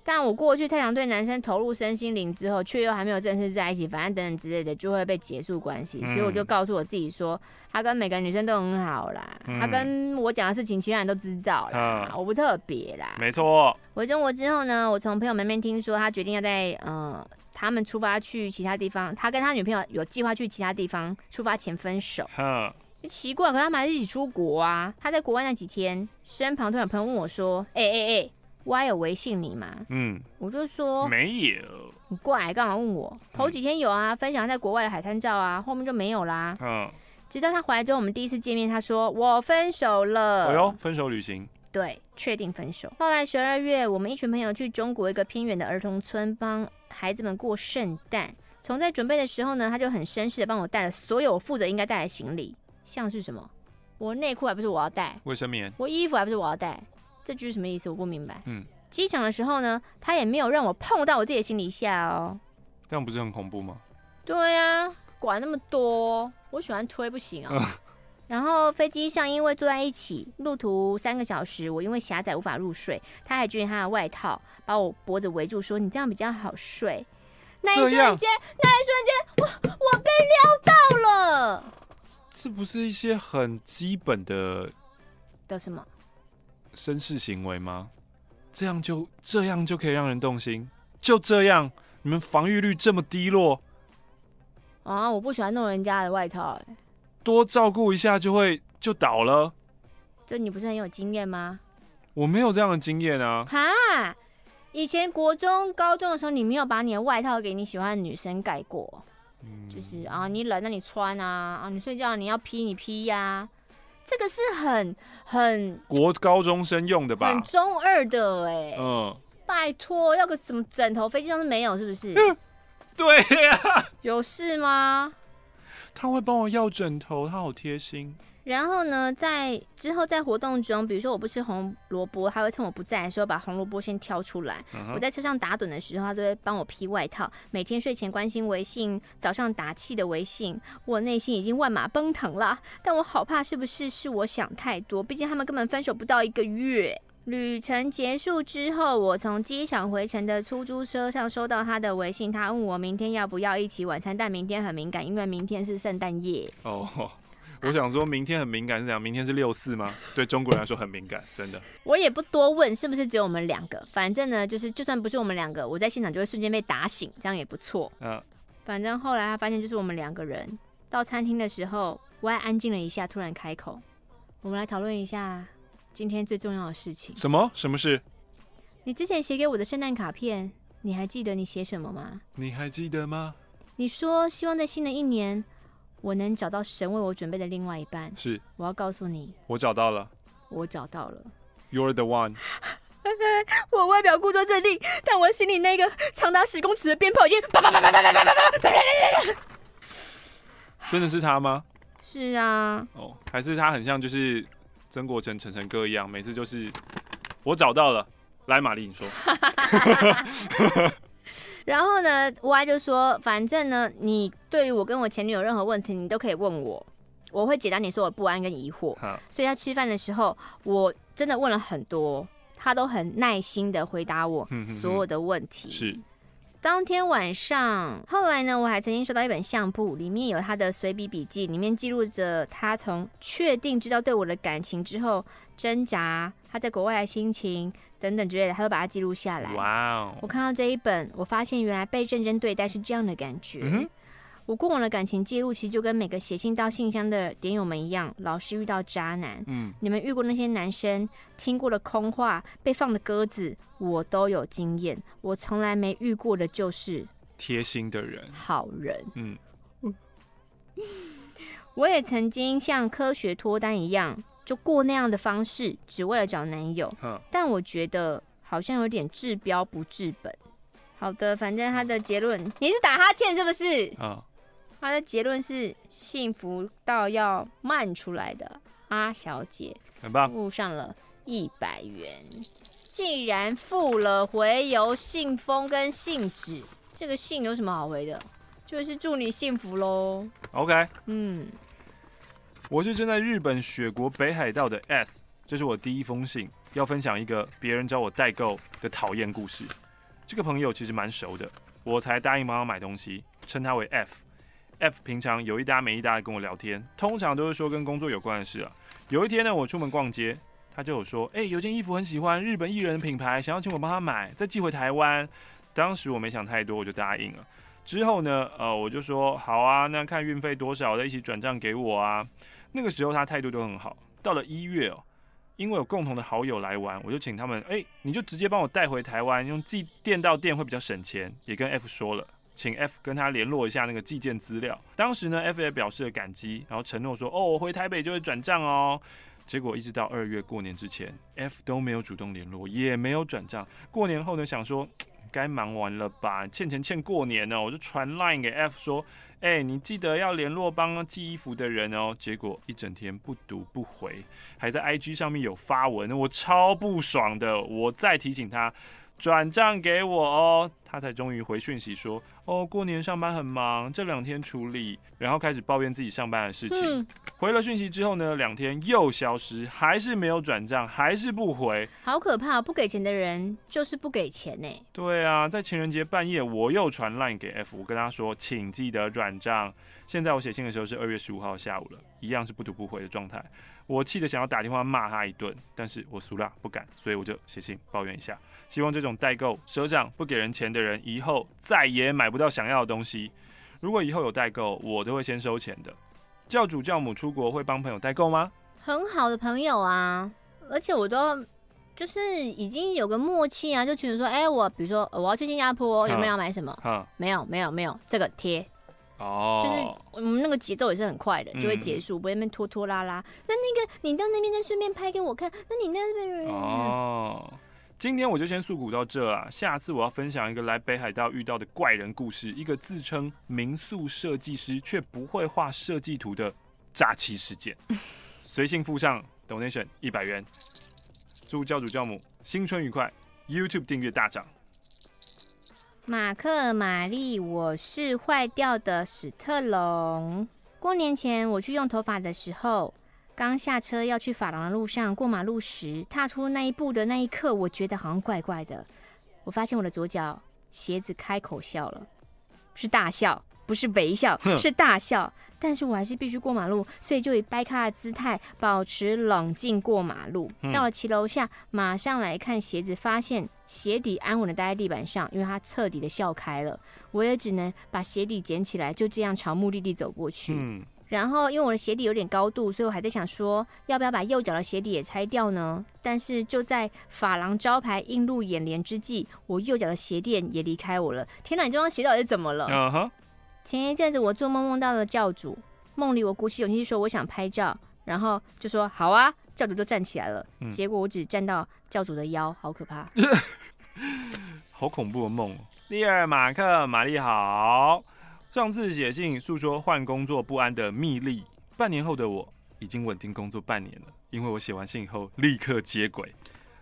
但我过去太常对男生投入身心灵之后，却又还没有正式在一起，反正等等之类的，就会被结束关系。所以我就告诉我自己说，他跟每个女生都很好啦，他跟我讲的事情，其他人都知道啦，我不特别啦。没错。回中国之后呢，我从朋友们那边听说，他决定要在呃他们出发去其他地方，他跟他女朋友有计划去其他地方出发前分手。奇怪，可他们还是一起出国啊。他在国外那几天，身旁突然有朋友问我说：“哎哎哎。” Y 有微信你吗？嗯，我就说没有。你过来干嘛问我？头几天有啊，分享在国外的海滩照啊，后面就没有啦。嗯，直到他回来之后，我们第一次见面，他说我分手了。哎呦，分手旅行。对，确定分手。后来十二月，我们一群朋友去中国一个偏远的儿童村帮孩子们过圣诞。从在准备的时候呢，他就很绅士的帮我带了所有我负责应该带的行李，像是什么，我内裤还不是我要带，卫生棉，我衣服还不是我要带。这句是什么意思？我不明白。嗯，机场的时候呢，他也没有让我碰到我自己的行李下哦。这样不是很恐怖吗？对呀、啊，管那么多，我喜欢推不行啊。嗯、然后飞机上因为坐在一起，路途三个小时，我因为狭窄无法入睡，他还卷他的外套把我脖子围住，说你这样比较好睡。那一瞬间，那一瞬间，我我被撩到了。这不是一些很基本的的什么？绅士行为吗？这样就这样就可以让人动心？就这样，你们防御率这么低落啊！我不喜欢弄人家的外套，哎，多照顾一下就会就倒了。这你不是很有经验吗？我没有这样的经验啊！哈，以前国中、高中的时候，你没有把你的外套给你喜欢的女生盖过？嗯，就是啊，你冷那你穿啊，啊，你睡觉你要披你披呀，啊。这个是很很国高中生用的吧？很中二的哎，嗯，拜托，要个什么枕头？飞机上是没有，是不是？对呀、啊，有事吗？他会帮我要枕头，他好贴心。然后呢，在之后在活动中，比如说我不吃红萝卜，他会趁我不在的时候把红萝卜先挑出来。Uh. 我在车上打盹的时候，他都会帮我披外套。每天睡前关心微信，早上打气的微信，我内心已经万马奔腾了。但我好怕是不是是我想太多？毕竟他们根本分手不到一个月。旅程结束之后，我从机场回程的出租车上收到他的微信，他问我明天要不要一起晚餐，但明天很敏感，因为明天是圣诞夜。哦。Oh. 我想说明天很敏感是怎样？明天是六四吗？对中国人来说很敏感，真的。我也不多问是不是只有我们两个，反正呢，就是就算不是我们两个，我在现场就会瞬间被打醒，这样也不错。嗯。反正后来他发现就是我们两个人到餐厅的时候，我还安静了一下，突然开口：“我们来讨论一下今天最重要的事情。”什么？什么事？你之前写给我的圣诞卡片，你还记得你写什么吗？你还记得吗？你说希望在新的一年。我能找到神为我准备的另外一半。是，我要告诉你，我找到了。我找到了。You're the one。我外表故作镇定，但我心里那个长达十公尺的鞭炮已经啪啪啪啪啪啪啪啪啪啪啪啪啪。真的是他吗？是啊。哦，还是他很像就是曾国成、晨晨哥一样，每次就是我找到了，来玛丽你说。然后呢，Y 就说，反正呢，你对于我跟我前女友任何问题，你都可以问我，我会解答你所有不安跟疑惑。所以他吃饭的时候，我真的问了很多，他都很耐心的回答我所有的问题。是。当天晚上，后来呢，我还曾经收到一本相簿，里面有他的随笔笔记，里面记录着他从确定知道对我的感情之后挣扎，他在国外的心情等等之类的，他都把它记录下来。哇哦！我看到这一本，我发现原来被认真对待是这样的感觉。嗯我过往的感情记录，其实就跟每个写信到信箱的点友们一样，老是遇到渣男。嗯，你们遇过那些男生，听过的空话，被放的鸽子，我都有经验。我从来没遇过的就是贴心的人，好人。嗯，我也曾经像科学脱单一样，就过那样的方式，只为了找男友。呵但我觉得好像有点治标不治本。好的，反正他的结论，你是打哈欠是不是？啊。他的结论是幸福到要慢出来的阿小姐，很棒，付上了一百元。竟然付了，回邮信封跟信纸，这个信有什么好回的？就是祝你幸福喽。OK，嗯，我是正在日本雪国北海道的 S，这是我第一封信，要分享一个别人找我代购的讨厌故事。这个朋友其实蛮熟的，我才答应帮他买东西，称他为 F。F 平常有一搭没一搭的跟我聊天，通常都是说跟工作有关的事啊。有一天呢，我出门逛街，他就有说，哎、欸，有件衣服很喜欢，日本艺人的品牌，想要请我帮他买，再寄回台湾。当时我没想太多，我就答应了。之后呢，呃，我就说好啊，那看运费多少，再一起转账给我啊。那个时候他态度都很好。到了一月哦，因为有共同的好友来玩，我就请他们，哎、你就直接帮我带回台湾，用寄电到店会比较省钱，也跟 F 说了。请 F 跟他联络一下那个寄件资料。当时呢，F 也表示了感激，然后承诺说：“哦，我回台北就会转账哦。”结果一直到二月过年之前，F 都没有主动联络，也没有转账。过年后呢，想说该忙完了吧，欠钱欠过年呢，我就传 Line 给 F 说：“哎，你记得要联络帮寄衣服的人哦。”结果一整天不读不回，还在 IG 上面有发文，我超不爽的。我再提醒他。转账给我哦，他才终于回讯息说，哦，过年上班很忙，这两天处理，然后开始抱怨自己上班的事情。嗯、回了讯息之后呢，两天又消失，还是没有转账，还是不回，好可怕！不给钱的人就是不给钱呢。对啊，在情人节半夜，我又传 line 给 F，我跟他说，请记得转账。现在我写信的时候是二月十五号下午了，一样是不读不回的状态。我气得想要打电话骂他一顿，但是我俗辣不敢，所以我就写信抱怨一下。希望这种代购赊账不给人钱的人，以后再也买不到想要的东西。如果以后有代购，我都会先收钱的。教主教母出国会帮朋友代购吗？很好的朋友啊，而且我都就是已经有个默契啊，就群主说，哎、欸，我比如说我要去新加坡，有没有要买什么？嗯，没有，没有，没有，这个贴。哦，就是我们那个节奏也是很快的，就会结束，不会那边拖拖拉拉。那那个你到那边再顺便拍给我看，那你那边哦。今天我就先诉苦到这啊，下次我要分享一个来北海道遇到的怪人故事，一个自称民宿设计师却不会画设计图的诈欺事件。随信附上 donation 一百元，祝教主教母新春愉快，YouTube 订阅大涨。马克、玛丽，我是坏掉的史特龙。过年前我去用头发的时候，刚下车要去发廊的路上，过马路时踏出那一步的那一刻，我觉得好像怪怪的。我发现我的左脚鞋子开口笑了，是大笑，不是微笑，是大笑。但是我还是必须过马路，所以就以掰咖的姿态保持冷静过马路。到了骑楼下，马上来看鞋子，发现鞋底安稳的待在地板上，因为它彻底的笑开了。我也只能把鞋底捡起来，就这样朝目的地走过去。嗯，然后因为我的鞋底有点高度，所以我还在想说，要不要把右脚的鞋底也拆掉呢？但是就在法郎招牌映入眼帘之际，我右脚的鞋垫也离开我了。天哪，你这双鞋到底是怎么了？前一阵子我做梦梦到了教主，梦里我鼓起勇气说我想拍照，然后就说好啊，教主就站起来了，嗯、结果我只站到教主的腰，好可怕，好恐怖的梦。第二，马克、玛丽好，上次写信诉说换工作不安的秘密，半年后的我已经稳定工作半年了，因为我写完信以后立刻接轨。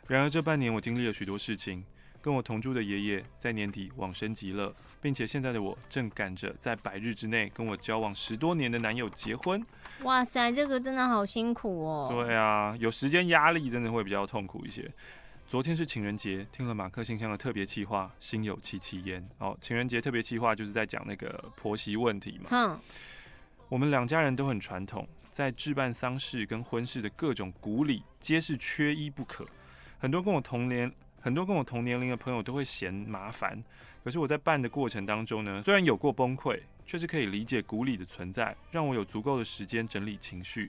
然而这半年我经历了许多事情。跟我同住的爷爷在年底往生极乐，并且现在的我正赶着在百日之内跟我交往十多年的男友结婚。哇塞，这个真的好辛苦哦。对啊，有时间压力真的会比较痛苦一些。昨天是情人节，听了马克信箱的特别企划，心有戚戚焉。哦，情人节特别企划就是在讲那个婆媳问题嘛。哼，我们两家人都很传统，在置办丧事跟婚事的各种古礼，皆是缺一不可。很多跟我同年。很多跟我同年龄的朋友都会嫌麻烦，可是我在办的过程当中呢，虽然有过崩溃，却是可以理解古里的存在，让我有足够的时间整理情绪，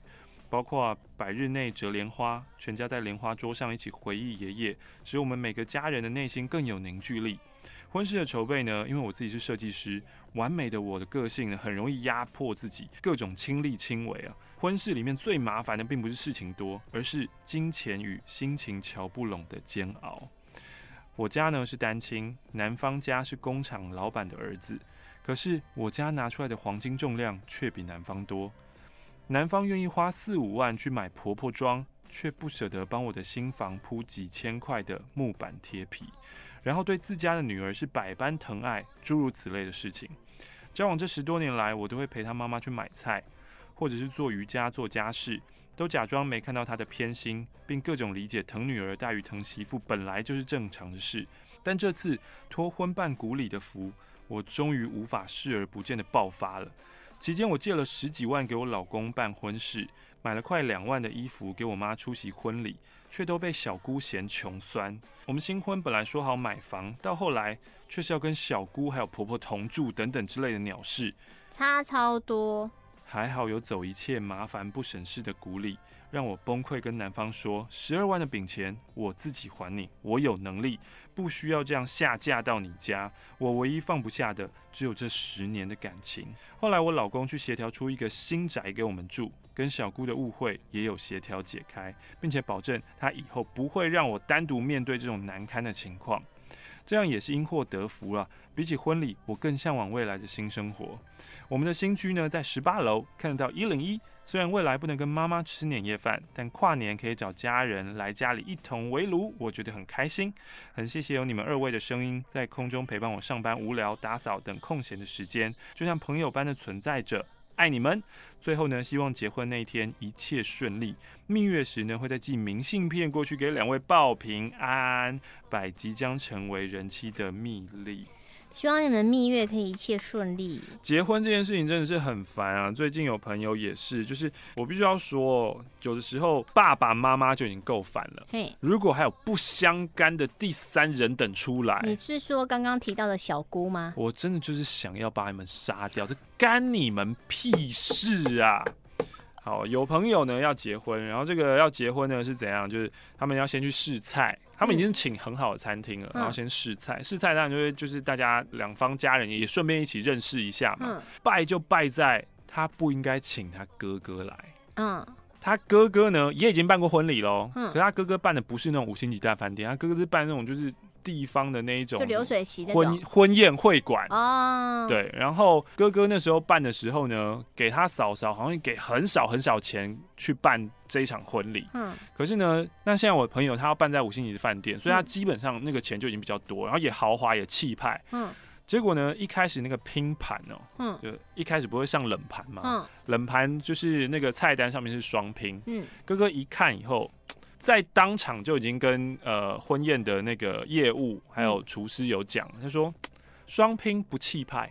包括百日内折莲花，全家在莲花桌上一起回忆爷爷，使我们每个家人的内心更有凝聚力。婚事的筹备呢，因为我自己是设计师，完美的我的个性呢，很容易压迫自己，各种亲力亲为啊。婚事里面最麻烦的并不是事情多，而是金钱与心情瞧不拢的煎熬。我家呢是单亲，男方家是工厂老板的儿子，可是我家拿出来的黄金重量却比男方多。男方愿意花四五万去买婆婆装，却不舍得帮我的新房铺几千块的木板贴皮，然后对自家的女儿是百般疼爱，诸如此类的事情。交往这十多年来，我都会陪他妈妈去买菜，或者是做瑜伽、做家事。都假装没看到他的偏心，并各种理解疼女儿大于疼媳妇本来就是正常的事。但这次托婚办古礼的福，我终于无法视而不见的爆发了。期间我借了十几万给我老公办婚事，买了快两万的衣服给我妈出席婚礼，却都被小姑嫌穷酸。我们新婚本来说好买房，到后来却是要跟小姑还有婆婆同住等等之类的鸟事，差超多。还好有走一切麻烦不省事的鼓励，让我崩溃，跟男方说十二万的饼钱我自己还你，我有能力，不需要这样下嫁到你家。我唯一放不下的只有这十年的感情。后来我老公去协调出一个新宅给我们住，跟小姑的误会也有协调解开，并且保证他以后不会让我单独面对这种难堪的情况。这样也是因祸得福了。比起婚礼，我更向往未来的新生活。我们的新居呢，在十八楼，看得到一零一。虽然未来不能跟妈妈吃年夜饭，但跨年可以找家人来家里一同围炉，我觉得很开心。很谢谢有你们二位的声音，在空中陪伴我上班无聊、打扫等空闲的时间，就像朋友般的存在着。爱你们。最后呢，希望结婚那一天一切顺利。蜜月时呢，会再寄明信片过去给两位报平安。拜即将成为人妻的蜜莉。希望你们蜜月可以一切顺利。结婚这件事情真的是很烦啊！最近有朋友也是，就是我必须要说，有的时候爸爸妈妈就已经够烦了。嘿，如果还有不相干的第三人等出来，你是说刚刚提到的小姑吗？我真的就是想要把你们杀掉，这干你们屁事啊！好，有朋友呢要结婚，然后这个要结婚呢是怎样？就是他们要先去试菜。他们已经请很好的餐厅了，然后先试菜。试菜当然就是就是大家两方家人也顺便一起认识一下嘛。败就败在他不应该请他哥哥来。嗯，他哥哥呢也已经办过婚礼喽。嗯，可是他哥哥办的不是那种五星级大饭店，他哥哥是办那种就是。地方的那一种，就流水席的婚婚宴会馆。哦，对，然后哥哥那时候办的时候呢，给他嫂嫂好像给很少很少钱去办这一场婚礼，嗯，可是呢，那现在我朋友他要办在五星级的饭店，所以他基本上那个钱就已经比较多，然后也豪华也气派，嗯，结果呢，一开始那个拼盘哦，嗯，就一开始不会上冷盘嘛，嗯，冷盘就是那个菜单上面是双拼，嗯，哥哥一看以后。在当场就已经跟呃婚宴的那个业务还有厨师有讲，他说双拼不气派，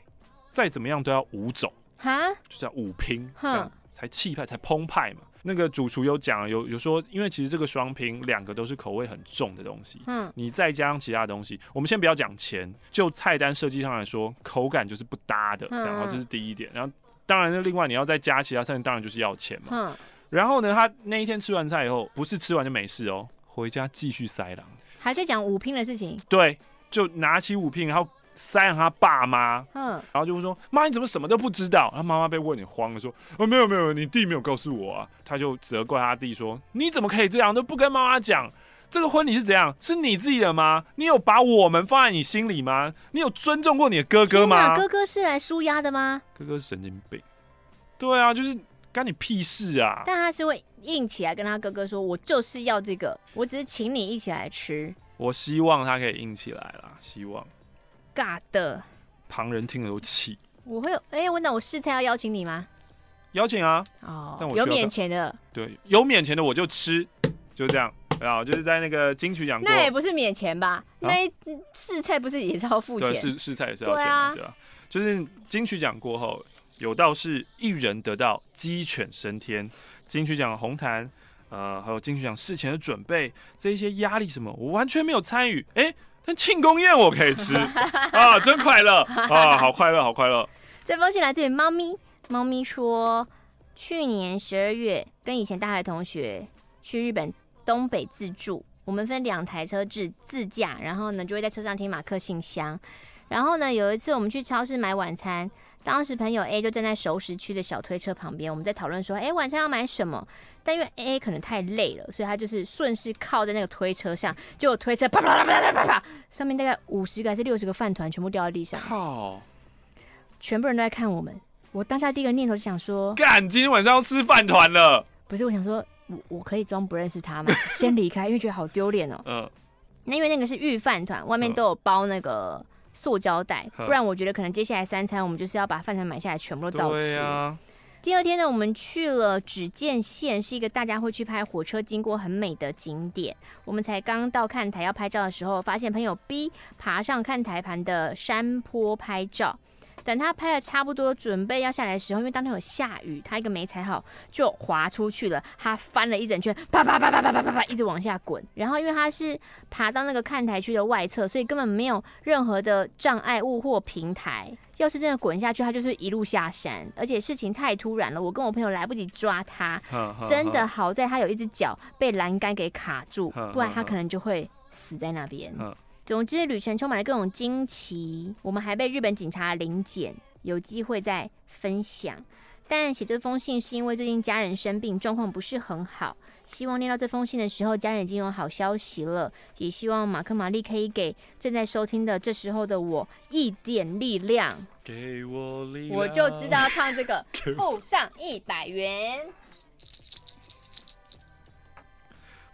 再怎么样都要五种，哈，就叫五拼，这样才气派才澎湃嘛。那个主厨有讲，有有说，因为其实这个双拼两个都是口味很重的东西，嗯，你再加上其他东西，我们先不要讲钱，就菜单设计上来说，口感就是不搭的，然后这是第一点，然后当然呢，另外你要再加其他菜，当然就是要钱嘛。然后呢，他那一天吃完菜以后，不是吃完就没事哦，回家继续塞狼，还在讲五拼的事情。对，就拿起五拼，然后塞让他爸妈。嗯，然后就会说：“妈，你怎么什么都不知道？”他妈妈被问你慌了，说：“哦，没有没有，你弟没有告诉我啊。”他就责怪他弟说：“你怎么可以这样，都不跟妈妈讲？”这个婚礼是怎样？是你自己的吗？你有把我们放在你心里吗？你有尊重过你的哥哥吗？哥哥是来舒压的吗？哥哥是神经病。对啊，就是干你屁事啊！但他是会硬起来跟他哥哥说：“我就是要这个，我只是请你一起来吃。”我希望他可以硬起来啦，希望。尬的，旁人听了都气。我会有哎，问、欸、到我试菜要邀请你吗？邀请啊！哦，但我有免钱的。对，有免钱的我就吃，就这样。然后就是在那个金曲奖，那也不是免钱吧？啊、那试菜不是也是要付钱？试试菜也是要钱对啊。就是金曲奖过后，有道是一人得道，鸡犬升天。金曲奖红毯，呃，还有金曲奖事前的准备，这一些压力什么，我完全没有参与。哎，但庆功宴我可以吃啊，真快乐啊，好快乐，好快乐。这封信来自于猫咪，猫咪说，去年十二月跟以前大学同学去日本。东北自助，我们分两台车自自驾，然后呢就会在车上听马克信箱。然后呢有一次我们去超市买晚餐，当时朋友 A 就站在熟食区的小推车旁边，我们在讨论说，哎，晚上要买什么？但因为 A 可能太累了，所以他就是顺势靠在那个推车上，结果推车啪啪啪啪啪啪，上面大概五十个还是六十个饭团全部掉在地上，靠！全部人都在看我们。我当下第一个念头是想说，干，今天晚上要吃饭团了。不是，我想说。我我可以装不认识他吗？先离开，因为觉得好丢脸哦。嗯。那因为那个是御饭团，外面都有包那个塑胶袋，不然我觉得可能接下来三餐我们就是要把饭团买下来，全部都照吃。啊、第二天呢，我们去了只见县，是一个大家会去拍火车经过很美的景点。我们才刚到看台要拍照的时候，发现朋友 B 爬上看台盘的山坡拍照。等他拍了差不多，准备要下来的时候，因为当天有下雨，他一个没踩好就滑出去了。他翻了一整圈，啪啪啪啪啪啪啪啪，一直往下滚。然后因为他是爬到那个看台区的外侧，所以根本没有任何的障碍物或平台。要是真的滚下去，他就是一路下山。而且事情太突然了，我跟我朋友来不及抓他。真的好在他有一只脚被栏杆给卡住，不然他可能就会死在那边。总之，旅程充满了各种惊奇。我们还被日本警察临检，有机会再分享。但写这封信是因为最近家人生病，状况不是很好。希望念到这封信的时候，家人已经有好消息了。也希望马克、玛丽可以给正在收听的这时候的我一点力量。给我力量，我就知道要唱这个，付上一百元。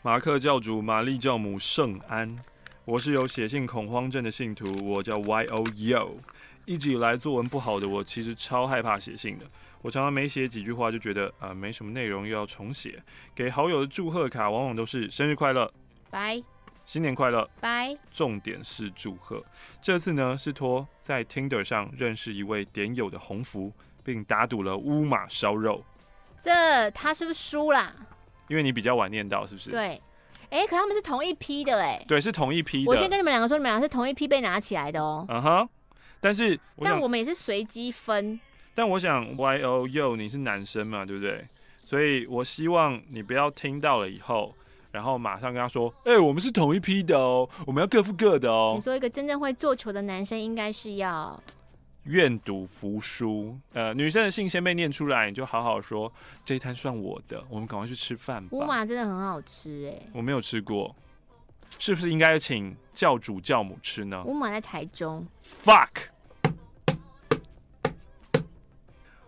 马克教主，玛丽教母，圣安。我是有写信恐慌症的信徒，我叫 Y O Yo。一直以来作文不好的我，其实超害怕写信的。我常常没写几句话就觉得啊、呃，没什么内容又要重写。给好友的祝贺卡往往都是生日快乐，拜，新年快乐，拜。重点是祝贺。这次呢是托在 Tinder 上认识一位点友的鸿福，并打赌了乌马烧肉。这他是不是输啦？因为你比较晚念到，是不是？对。哎、欸，可他们是同一批的哎，对，是同一批的。我先跟你们两个说，你们俩是同一批被拿起来的哦。嗯哼，但是，但我们也是随机分。但我想，Y O U，你是男生嘛，对不对？所以我希望你不要听到了以后，然后马上跟他说，哎、欸，我们是同一批的哦，我们要各付各的哦。你说一个真正会做球的男生，应该是要。愿赌服输，呃，女生的信先被念出来，你就好好说，这一摊算我的，我们赶快去吃饭吧。乌马真的很好吃哎，我没有吃过，是不是应该请教主教母吃呢？乌马在台中。Fuck！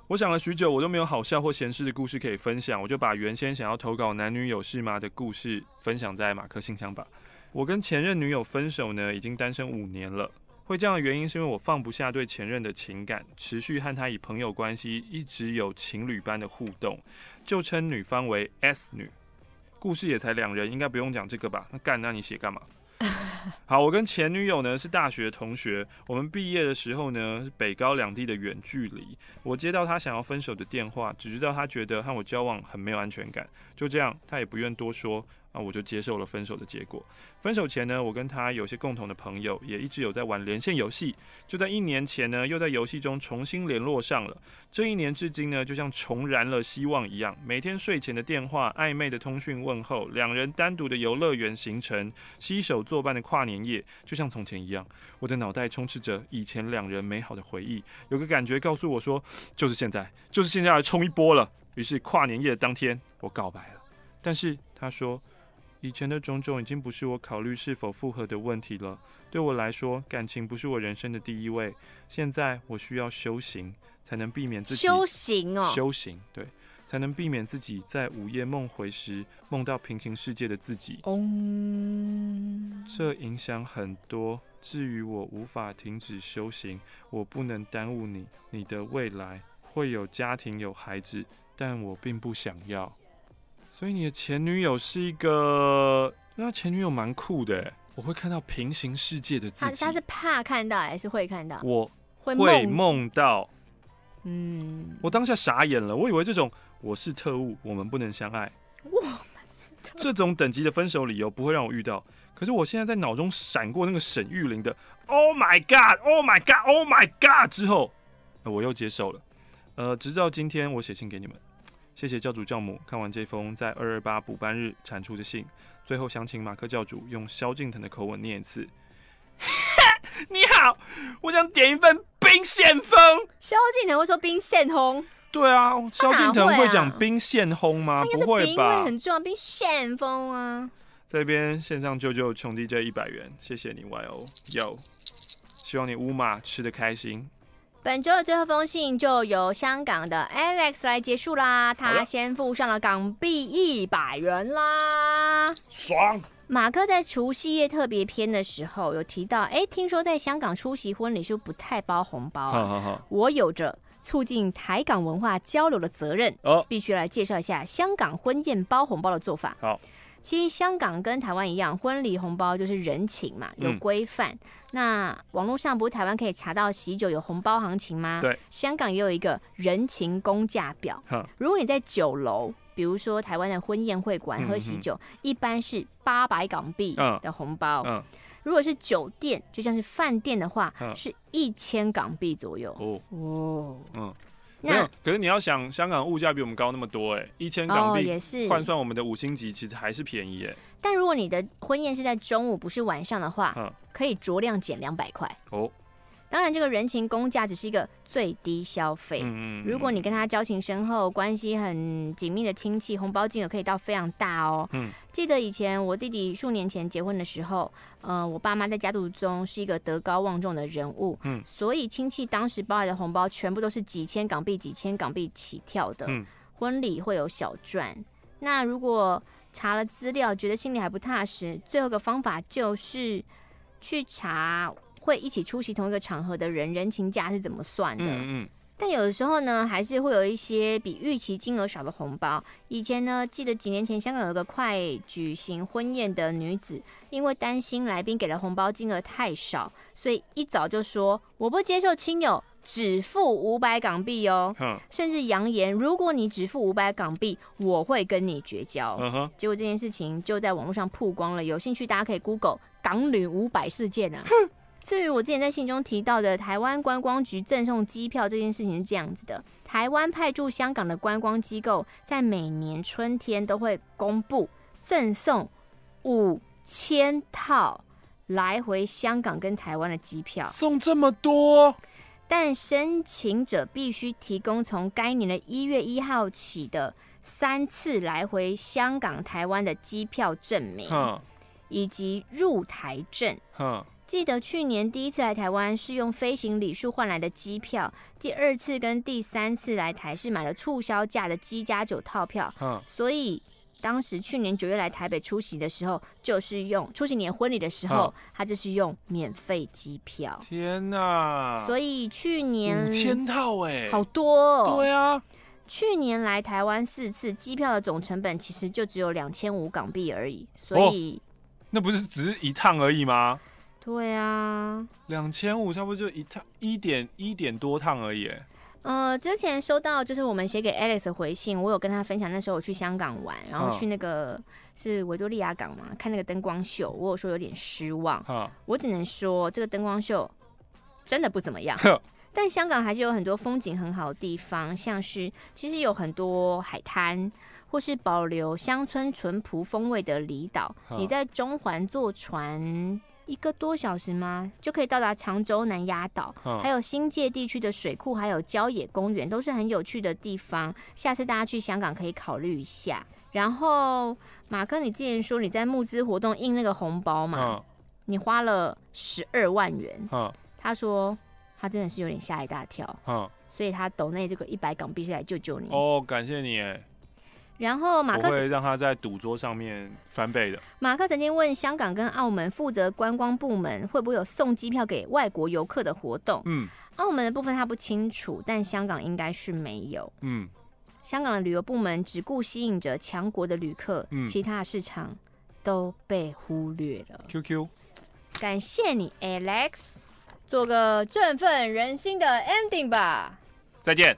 我想了许久，我都没有好笑或闲事的故事可以分享，我就把原先想要投稿男女有事吗的故事分享在马克信箱吧。我跟前任女友分手呢，已经单身五年了。会这样的原因是因为我放不下对前任的情感，持续和他以朋友关系一直有情侣般的互动，就称女方为 S 女。故事也才两人，应该不用讲这个吧？那干，那你写干嘛？好，我跟前女友呢是大学同学，我们毕业的时候呢是北高两地的远距离。我接到她想要分手的电话，只知道她觉得和我交往很没有安全感，就这样，她也不愿多说。啊，我就接受了分手的结果。分手前呢，我跟他有些共同的朋友，也一直有在玩连线游戏。就在一年前呢，又在游戏中重新联络上了。这一年至今呢，就像重燃了希望一样。每天睡前的电话、暧昧的通讯问候，两人单独的游乐园行程，携手作伴的跨年夜，就像从前一样。我的脑袋充斥着以前两人美好的回忆，有个感觉告诉我说，就是现在，就是现在来冲一波了。于是跨年夜的当天，我告白了。但是他说。以前的种种已经不是我考虑是否复合的问题了。对我来说，感情不是我人生的第一位。现在我需要修行，才能避免自己修行哦，修行对，才能避免自己在午夜梦回时梦到平行世界的自己。嗯，这影响很多。至于我无法停止修行，我不能耽误你，你的未来会有家庭有孩子，但我并不想要。所以你的前女友是一个，那前女友蛮酷的，我会看到平行世界的自己。他他是怕看到还是会看到？我会梦到。嗯，我当下傻眼了，我以为这种我是特务，我们不能相爱。我们是特务。这种等级的分手理由不会让我遇到。可是我现在在脑中闪过那个沈玉琳的 “Oh my God, Oh my God, Oh my God” 之后，我又接受了。呃，直到今天我写信给你们，谢谢教主教母看完这封在二二八补班日产出的信。最后想请马克教主用萧敬腾的口吻念一次：“ 你好，我想点一份冰旋风。”萧敬腾会说冰旋风？对啊，萧敬腾会讲冰旋风吗？不会吧？会很重要，冰旋风啊。这边线上救救穷 DJ 一百元，谢谢你 YO Yo，希望你乌马吃得开心。本周的最后封信就由香港的 Alex 来结束啦，他先付上了港币一百元啦，爽。马克在除夕夜特别篇的时候有提到，哎，听说在香港出席婚礼是不，是不太包红包啊？好好好，我有着促进台港文化交流的责任，哦，必须来介绍一下香港婚宴包红包的做法。好。其实香港跟台湾一样，婚礼红包就是人情嘛，有规范。嗯、那网络上不是台湾可以查到喜酒有红包行情吗？对，香港也有一个人情公价表。如果你在酒楼，比如说台湾的婚宴会馆喝喜酒，嗯、一般是八百港币的红包。嗯嗯、如果是酒店，就像是饭店的话，嗯、是一千港币左右。哦哦，嗯。可是你要想，香港物价比我们高那么多，哎，一千港币也是换算我们的五星级，其实还是便宜，哎。但如果你的婚宴是在中午，不是晚上的话，嗯、可以酌量减两百块。哦。当然，这个人情公价只是一个最低消费。嗯，如果你跟他交情深厚、关系很紧密的亲戚，红包金额可以到非常大哦。嗯，记得以前我弟弟数年前结婚的时候，呃，我爸妈在家族中是一个德高望重的人物。嗯，所以亲戚当时包来的红包全部都是几千港币、几千港币起跳的。嗯，婚礼会有小赚。那如果查了资料觉得心里还不踏实，最后一个方法就是去查。会一起出席同一个场合的人，人情价是怎么算的？嗯嗯。但有的时候呢，还是会有一些比预期金额少的红包。以前呢，记得几年前香港有个快举行婚宴的女子，因为担心来宾给的红包金额太少，所以一早就说我不接受亲友只付五百港币哦，嗯、甚至扬言如果你只付五百港币，我会跟你绝交。结果这件事情就在网络上曝光了，有兴趣大家可以 Google 港女五百事件啊。至于我之前在信中提到的台湾观光局赠送机票这件事情是这样子的：台湾派驻香港的观光机构在每年春天都会公布赠送五千套来回香港跟台湾的机票，送这么多，但申请者必须提供从该年的一月一号起的三次来回香港、台湾的机票证明，以及入台证。记得去年第一次来台湾是用飞行里数换来的机票，第二次跟第三次来台是买了促销价的机加酒套票。嗯，所以当时去年九月来台北出席的时候，就是用出席年婚礼的时候，他就是用免费机票。天哪！所以去年五千套哎，好多哦。对啊，去年来台湾四次，机票的总成本其实就只有两千五港币而已。所以、哦、那不是只是一趟而已吗？对啊，两千五差不多就一趟一点一点多趟而已。呃，之前收到就是我们写给 Alex 的回信，我有跟他分享，那时候我去香港玩，然后去那个是维多利亚港嘛，看那个灯光秀，我有说有点失望。哈我只能说这个灯光秀真的不怎么样。但香港还是有很多风景很好的地方，像是其实有很多海滩，或是保留乡村淳朴风味的离岛。你在中环坐船。一个多小时吗？就可以到达长洲南丫岛，还有新界地区的水库，还有郊野公园，都是很有趣的地方。下次大家去香港可以考虑一下。然后马克，你之前说你在募资活动印那个红包嘛？嗯、你花了十二万元。嗯、他说他真的是有点吓一大跳。嗯、所以他抖内这个一百港币是来救救你。哦，感谢你。然后马克会让他在赌桌上面翻倍的。马克曾经问香港跟澳门负责观光部门会不会有送机票给外国游客的活动？嗯，澳门的部分他不清楚，但香港应该是没有。嗯。香港的旅游部门只顾吸引着强国的旅客，嗯、其他的市场都被忽略了。QQ，感谢你，Alex，做个振奋人心的 ending 吧。再见。